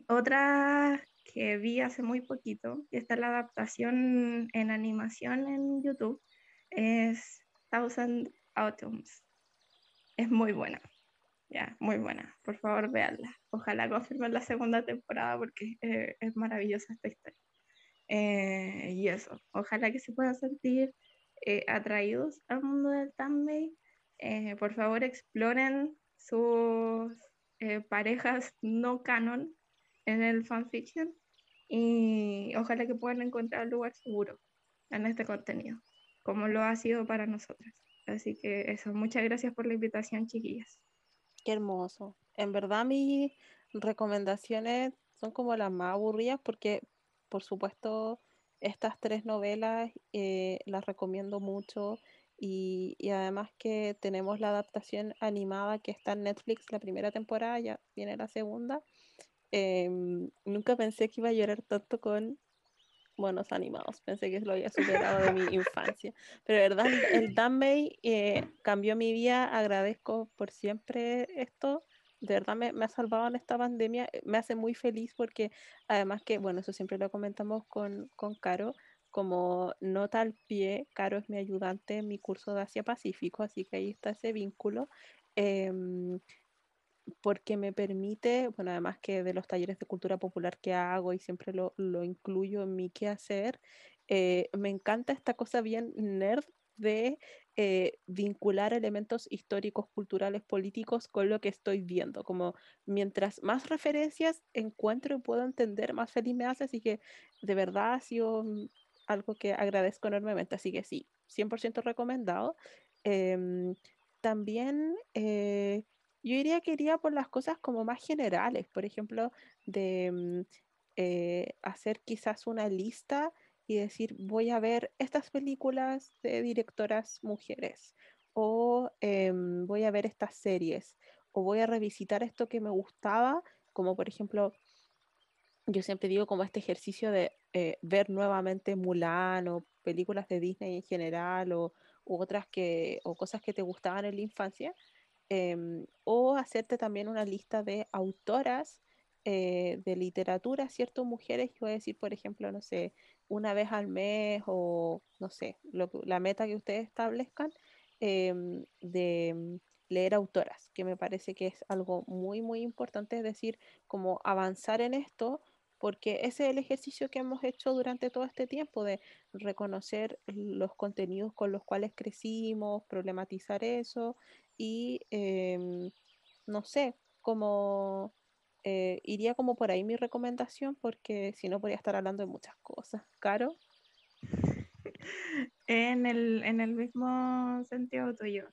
otra que vi hace muy poquito, y está la adaptación en animación en YouTube, es Thousand Autumns. Es muy buena, ya, muy buena. Por favor, véanla. Ojalá confirmen la segunda temporada porque eh, es maravillosa esta historia. Eh, y eso, ojalá que se puedan sentir eh, atraídos al mundo del Tambay, eh, por favor exploren sus eh, parejas no canon en el fanfiction y ojalá que puedan encontrar un lugar seguro en este contenido, como lo ha sido para nosotras. Así que eso, muchas gracias por la invitación, chiquillas. Qué hermoso. En verdad mis recomendaciones son como las más aburridas porque, por supuesto, estas tres novelas eh, las recomiendo mucho Y, y además que tenemos la adaptación animada que está en Netflix, la primera temporada, ya viene la segunda. Em, nunca pensé que iba a llorar tanto con monos animados. Pensé que lo había superado de mi [LAUGHS] infancia. Pero de verdad, el, Danmei eh, cambió mi vida. Agradezco por siempre esto. De verdad me, me, ha salvado en esta pandemia. Eh, me hace muy feliz porque además que, bueno, eso siempre lo comentamos con, con Caro. Como nota al pie, Caro es mi ayudante en mi curso de Asia Pacífico, así que ahí está ese vínculo. Eh, porque me permite, bueno, además que de los talleres de cultura popular que hago y siempre lo, lo incluyo en mi quehacer, eh, me encanta esta cosa bien nerd de eh, vincular elementos históricos, culturales, políticos con lo que estoy viendo. Como mientras más referencias encuentro y puedo entender, más feliz me hace. Así que de verdad ha sido algo que agradezco enormemente. Así que sí, 100% recomendado. Eh, también eh, yo diría que iría por las cosas como más generales, por ejemplo, de mm, eh, hacer quizás una lista y decir, voy a ver estas películas de directoras mujeres, o eh, voy a ver estas series, o voy a revisitar esto que me gustaba, como por ejemplo, yo siempre digo como este ejercicio de eh, ver nuevamente Mulan o películas de Disney en general, o otras que, o cosas que te gustaban en la infancia eh, o hacerte también una lista de autoras eh, de literatura, ¿cierto? Mujeres, yo voy a decir, por ejemplo, no sé, una vez al mes o, no sé, lo, la meta que ustedes establezcan eh, de leer autoras, que me parece que es algo muy, muy importante, es decir, como avanzar en esto porque ese es el ejercicio que hemos hecho durante todo este tiempo de reconocer los contenidos con los cuales crecimos, problematizar eso y eh, no sé, como eh, iría como por ahí mi recomendación porque si no podría estar hablando de muchas cosas. Caro. [LAUGHS] En el, en el mismo sentido tuyo,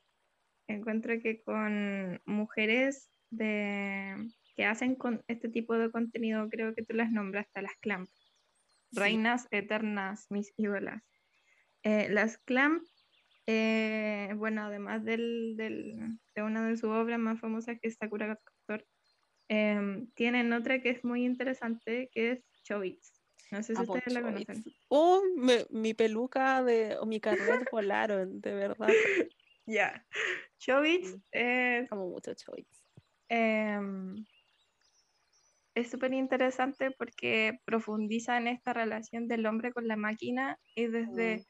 encuentro que con mujeres de que hacen con este tipo de contenido, creo que tú las nombraste, las clamp, sí. reinas eternas, mis ídolas. Eh, las clamp, eh, bueno, además del, del, de una de sus obras más famosas que es Sakura Captor, eh, tienen otra que es muy interesante, que es Chobits. No sé si Amo ustedes la Chobits. conocen. Oh, me- mi peluca de, o mi carnet volaron, de verdad. [LAUGHS] Ya. Chobits Mm. es Amo mucho Choice. Em, es súper interesante porque profundiza en esta relación del hombre con la máquina y desde,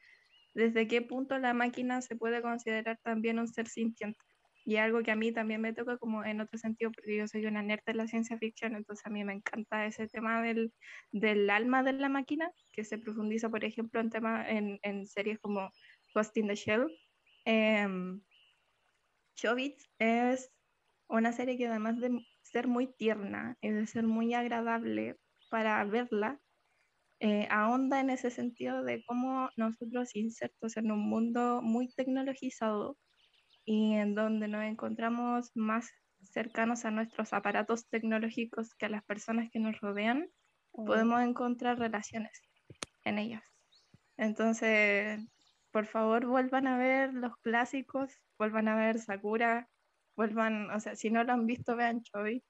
desde qué punto la máquina se puede considerar también un ser sintiente. Y algo que a mí también me toca como en otro sentido, porque yo soy una nerd de la ciencia ficción, entonces a mí me encanta ese tema del, del alma de la máquina, que se profundiza, por ejemplo, en, tema, en, series como Ghost in the Shell. Em, Chobits es una serie que además de ser muy tierna y de ser muy agradable para verla, eh, ahonda en ese sentido de cómo nosotros insertos en un mundo muy tecnologizado y en donde nos encontramos más cercanos a nuestros aparatos tecnológicos que a las personas que nos rodean, Mm. podemos encontrar relaciones en ellas. Entonces, por favor, vuelvan a ver los clásicos, vuelvan a ver Sakura, vuelvan, o sea, si no lo han visto, vean Choice.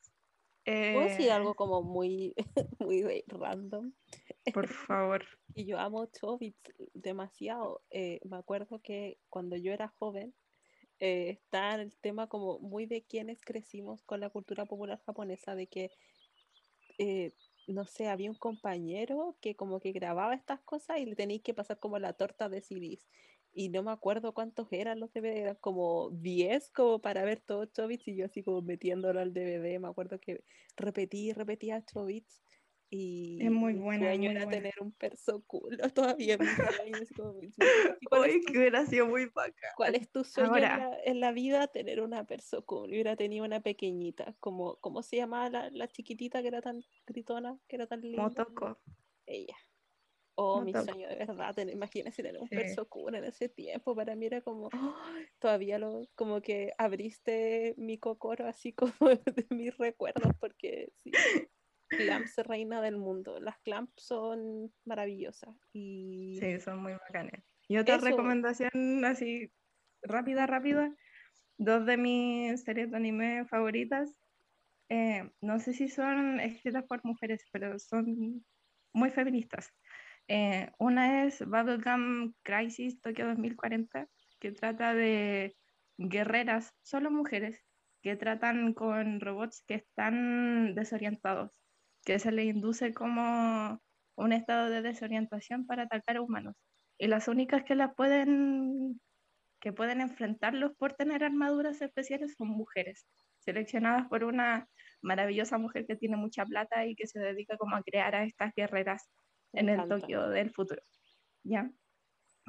¿Puedo decir Eh, algo como muy, [LAUGHS] muy random? por favor. [LAUGHS] Y yo amo Chobits demasiado. Eh, me acuerdo que cuando yo era joven, eh, está el tema como muy de quienes crecimos con la cultura popular japonesa, de que, eh, no sé, había un compañero que como que grababa estas cosas y le tenéis que pasar como la torta de CDs. Y no me acuerdo cuántos eran los DVD, eran como 10 como para ver todos Chobits y yo así como metiéndolo al DVD. Me acuerdo que repetí repetía Chobits y Es muy buena, sueño muy era buena. tener un perso culo [LAUGHS] todavía en mi sueño. así como, ¿y cuál es Uy, tu que hubiera sido muy bacán. ¿Cuál es tu sueño en la, en la vida? Tener una persona cool. Yo hubiera tenido una pequeñita, como, ¿cómo se llamaba la, la chiquitita que era tan gritona, que era tan linda? Motoko. Ella. Oh, mi sueño de verdad, tener, imagínense tener un Sí. perso cool en ese tiempo, para mí era como, todavía lo, como que abriste mi cocoro así como [LAUGHS] de mis recuerdos, porque sí, Clamps reina del mundo, las Clamps son maravillosas y Sí, son muy bacanes. Y otra Eso. recomendación así rápida, rápida, dos de mis series de anime favoritas. Eh, no sé si son escritas por mujeres, pero son muy feministas. Eh, una es Bubblegum Crisis Tokyo 2040, que trata de guerreras, solo mujeres, que tratan con robots que están desorientados, que se les induce como un estado de desorientación para atacar a humanos. Y las únicas que las pueden que pueden enfrentarlos por tener armaduras especiales son mujeres, seleccionadas por una maravillosa mujer que tiene mucha plata y que se dedica como a crear a estas guerreras en el Tokio del futuro. ¿Ya?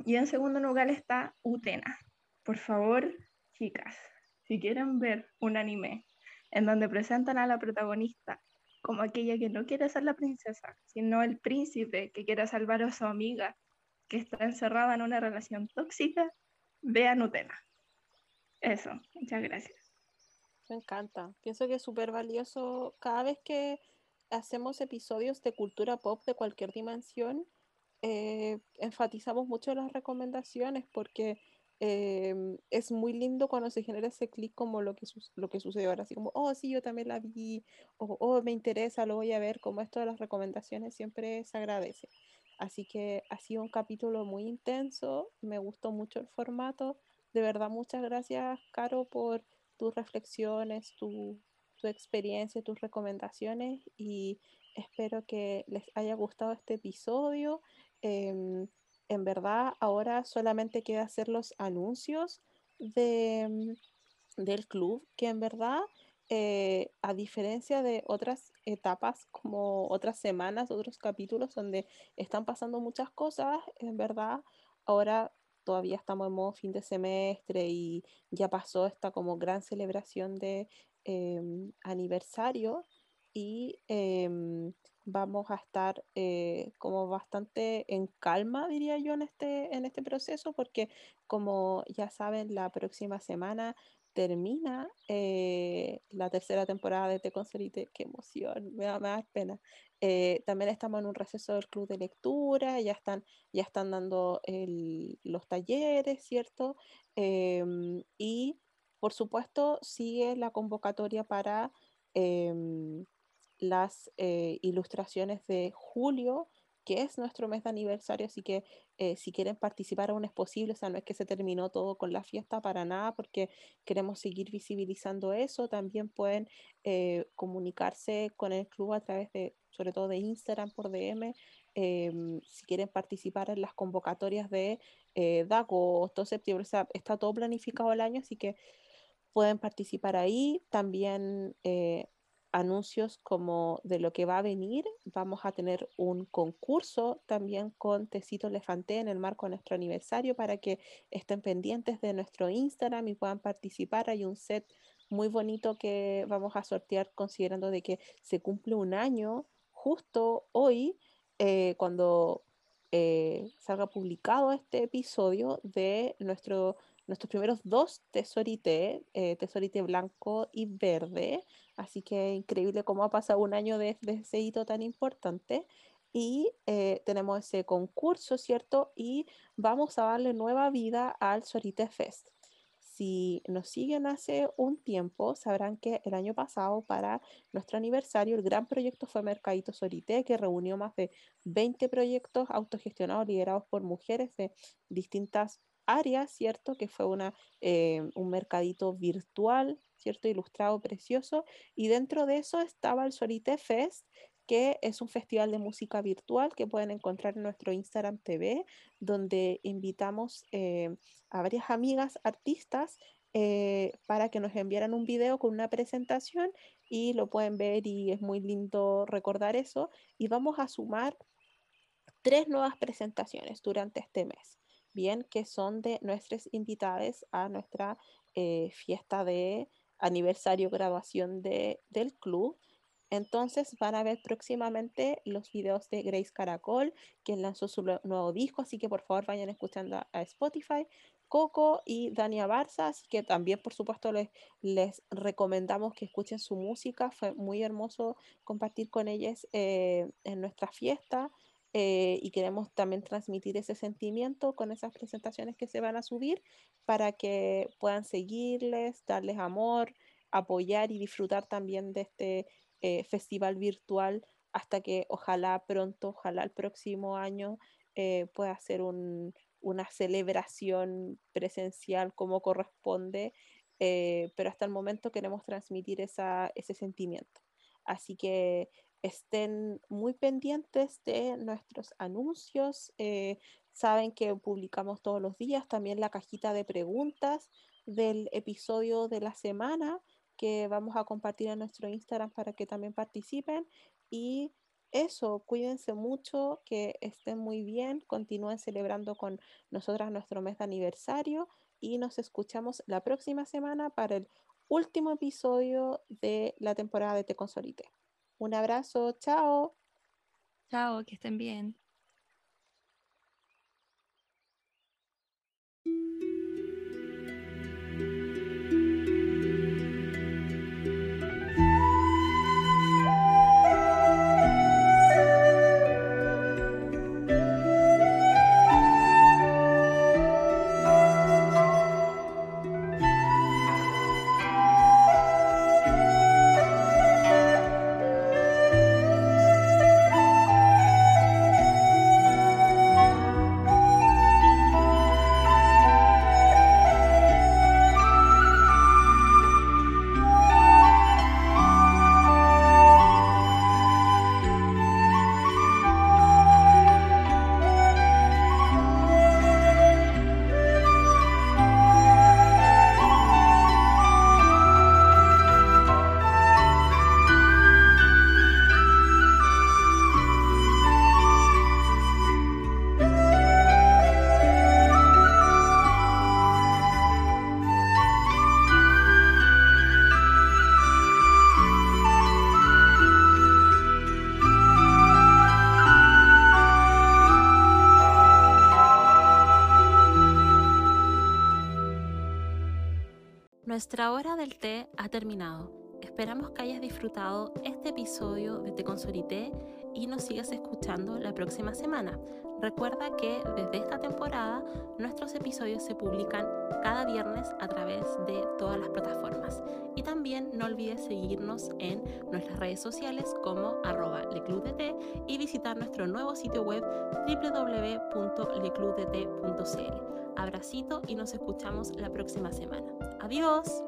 Y en segundo lugar está Utena. Por favor, chicas, si quieren ver un anime en donde presentan a la protagonista como aquella que no quiere ser la princesa, sino el príncipe que quiere salvar a su amiga que está encerrada en una relación tóxica, vean Utena. Eso, muchas gracias. Me encanta. Pienso que es súper valioso cada vez que hacemos episodios de cultura pop de cualquier dimensión, eh, enfatizamos mucho las recomendaciones porque em, es muy lindo cuando se genera ese clic como lo que, lo que sucedió ahora, así como, oh, sí, yo también la vi, o oh, me interesa, lo voy a ver, como esto de las recomendaciones siempre se agradece. Así que ha sido un capítulo muy intenso, me gustó mucho el formato, de verdad muchas gracias, Caro, por tus reflexiones, tu, tu experiencia, tus recomendaciones y espero que les haya gustado este episodio. Em, en verdad, ahora solamente queda hacer los anuncios de, mm, del club, que en verdad, eh, a diferencia de otras etapas, como otras semanas, otros capítulos donde están pasando muchas cosas, en verdad, ahora todavía estamos en modo fin de semestre y ya pasó esta como gran celebración de em, aniversario y em, vamos a estar eh, como bastante en calma, diría yo, en este, en este proceso, porque como ya saben, la próxima semana termina eh, la tercera temporada de Te Concerite. Qué emoción, me da, más pena. Eh, también estamos en un receso del club de lectura, ya están, ya están dando los talleres, ¿cierto? Em, y por supuesto sigue la convocatoria para em, las eh, ilustraciones de julio que es nuestro mes de aniversario, así que eh, si quieren participar aún es posible, o sea, no es que se terminó todo con la fiesta para nada, porque queremos seguir visibilizando eso, también pueden eh, comunicarse con el club a través de, sobre todo de Instagram por DM, em, si quieren participar en las convocatorias de eh, agosto, septiembre, o sea, está todo planificado el año, así que pueden participar ahí, también anuncios como de lo que va a venir. Vamos a tener un concurso también con Tecito Elefanté en el marco de nuestro aniversario para que estén pendientes de nuestro Instagram y puedan participar. Hay un set muy bonito que vamos a sortear considerando de que se cumple un año justo hoy eh, cuando eh, salga publicado este episodio de nuestro nuestros primeros dos tesorite, eh, tesorite blanco y verde. Así que increíble cómo ha pasado un año desde de ese hito tan importante. Y eh, tenemos ese concurso, ¿cierto? Y vamos a darle nueva vida al Sorite Fest. Si nos siguen hace un tiempo, sabrán que el año pasado, para nuestro aniversario, el gran proyecto fue Mercadito Sorite, que reunió más de 20 proyectos autogestionados liderados por mujeres de distintas área, ¿cierto? Que fue una, eh, un mercadito virtual, ¿cierto? Ilustrado, precioso. Y dentro de eso estaba el Sorite Fest, que es un festival de música virtual que pueden encontrar en nuestro Instagram TV, donde invitamos eh, a varias amigas artistas eh, para que nos enviaran un video con una presentación y lo pueden ver y es muy lindo recordar eso. Y vamos a sumar tres nuevas presentaciones durante este mes bien, que son de nuestras invitadas a nuestra eh, fiesta de aniversario, graduación de, del club. Entonces van a ver próximamente los videos de Grace Caracol, quien lanzó su nuevo disco, así que por favor vayan escuchando a, Spotify, Coco y Dania Barza, así que también por supuesto les, les recomendamos que escuchen su música, fue muy hermoso compartir con ellas eh, en nuestra fiesta eh, y queremos también transmitir ese sentimiento con esas presentaciones que se van a subir para que puedan seguirles, darles amor, apoyar y disfrutar también de este eh, festival virtual hasta que ojalá pronto, ojalá el próximo año eh, pueda ser una celebración presencial como corresponde, pero hasta el momento queremos transmitir ese sentimiento. Así que estén muy pendientes de nuestros anuncios. Eh, saben que publicamos todos los días también la cajita de preguntas del episodio de la semana que vamos a compartir en nuestro Instagram para que también participen. Y eso, cuídense mucho, que estén muy bien, continúen celebrando con nosotras nuestro mes de aniversario y nos escuchamos la próxima semana para el último episodio de la temporada de Te Consolite. Un abrazo, chao. Chao, que estén bien. Nuestra hora del té ha terminado. Esperamos que hayas disfrutado este episodio de Te Consolité y nos sigas escuchando la próxima semana. Recuerda que desde esta temporada nuestros episodios se publican cada viernes a través de todas las plataformas. Y también no olvides seguirnos en nuestras redes sociales como arroba leclubdt y visitar nuestro nuevo sitio web www.leclubdt.cl. Abracito y nos escuchamos la próxima semana. Adiós.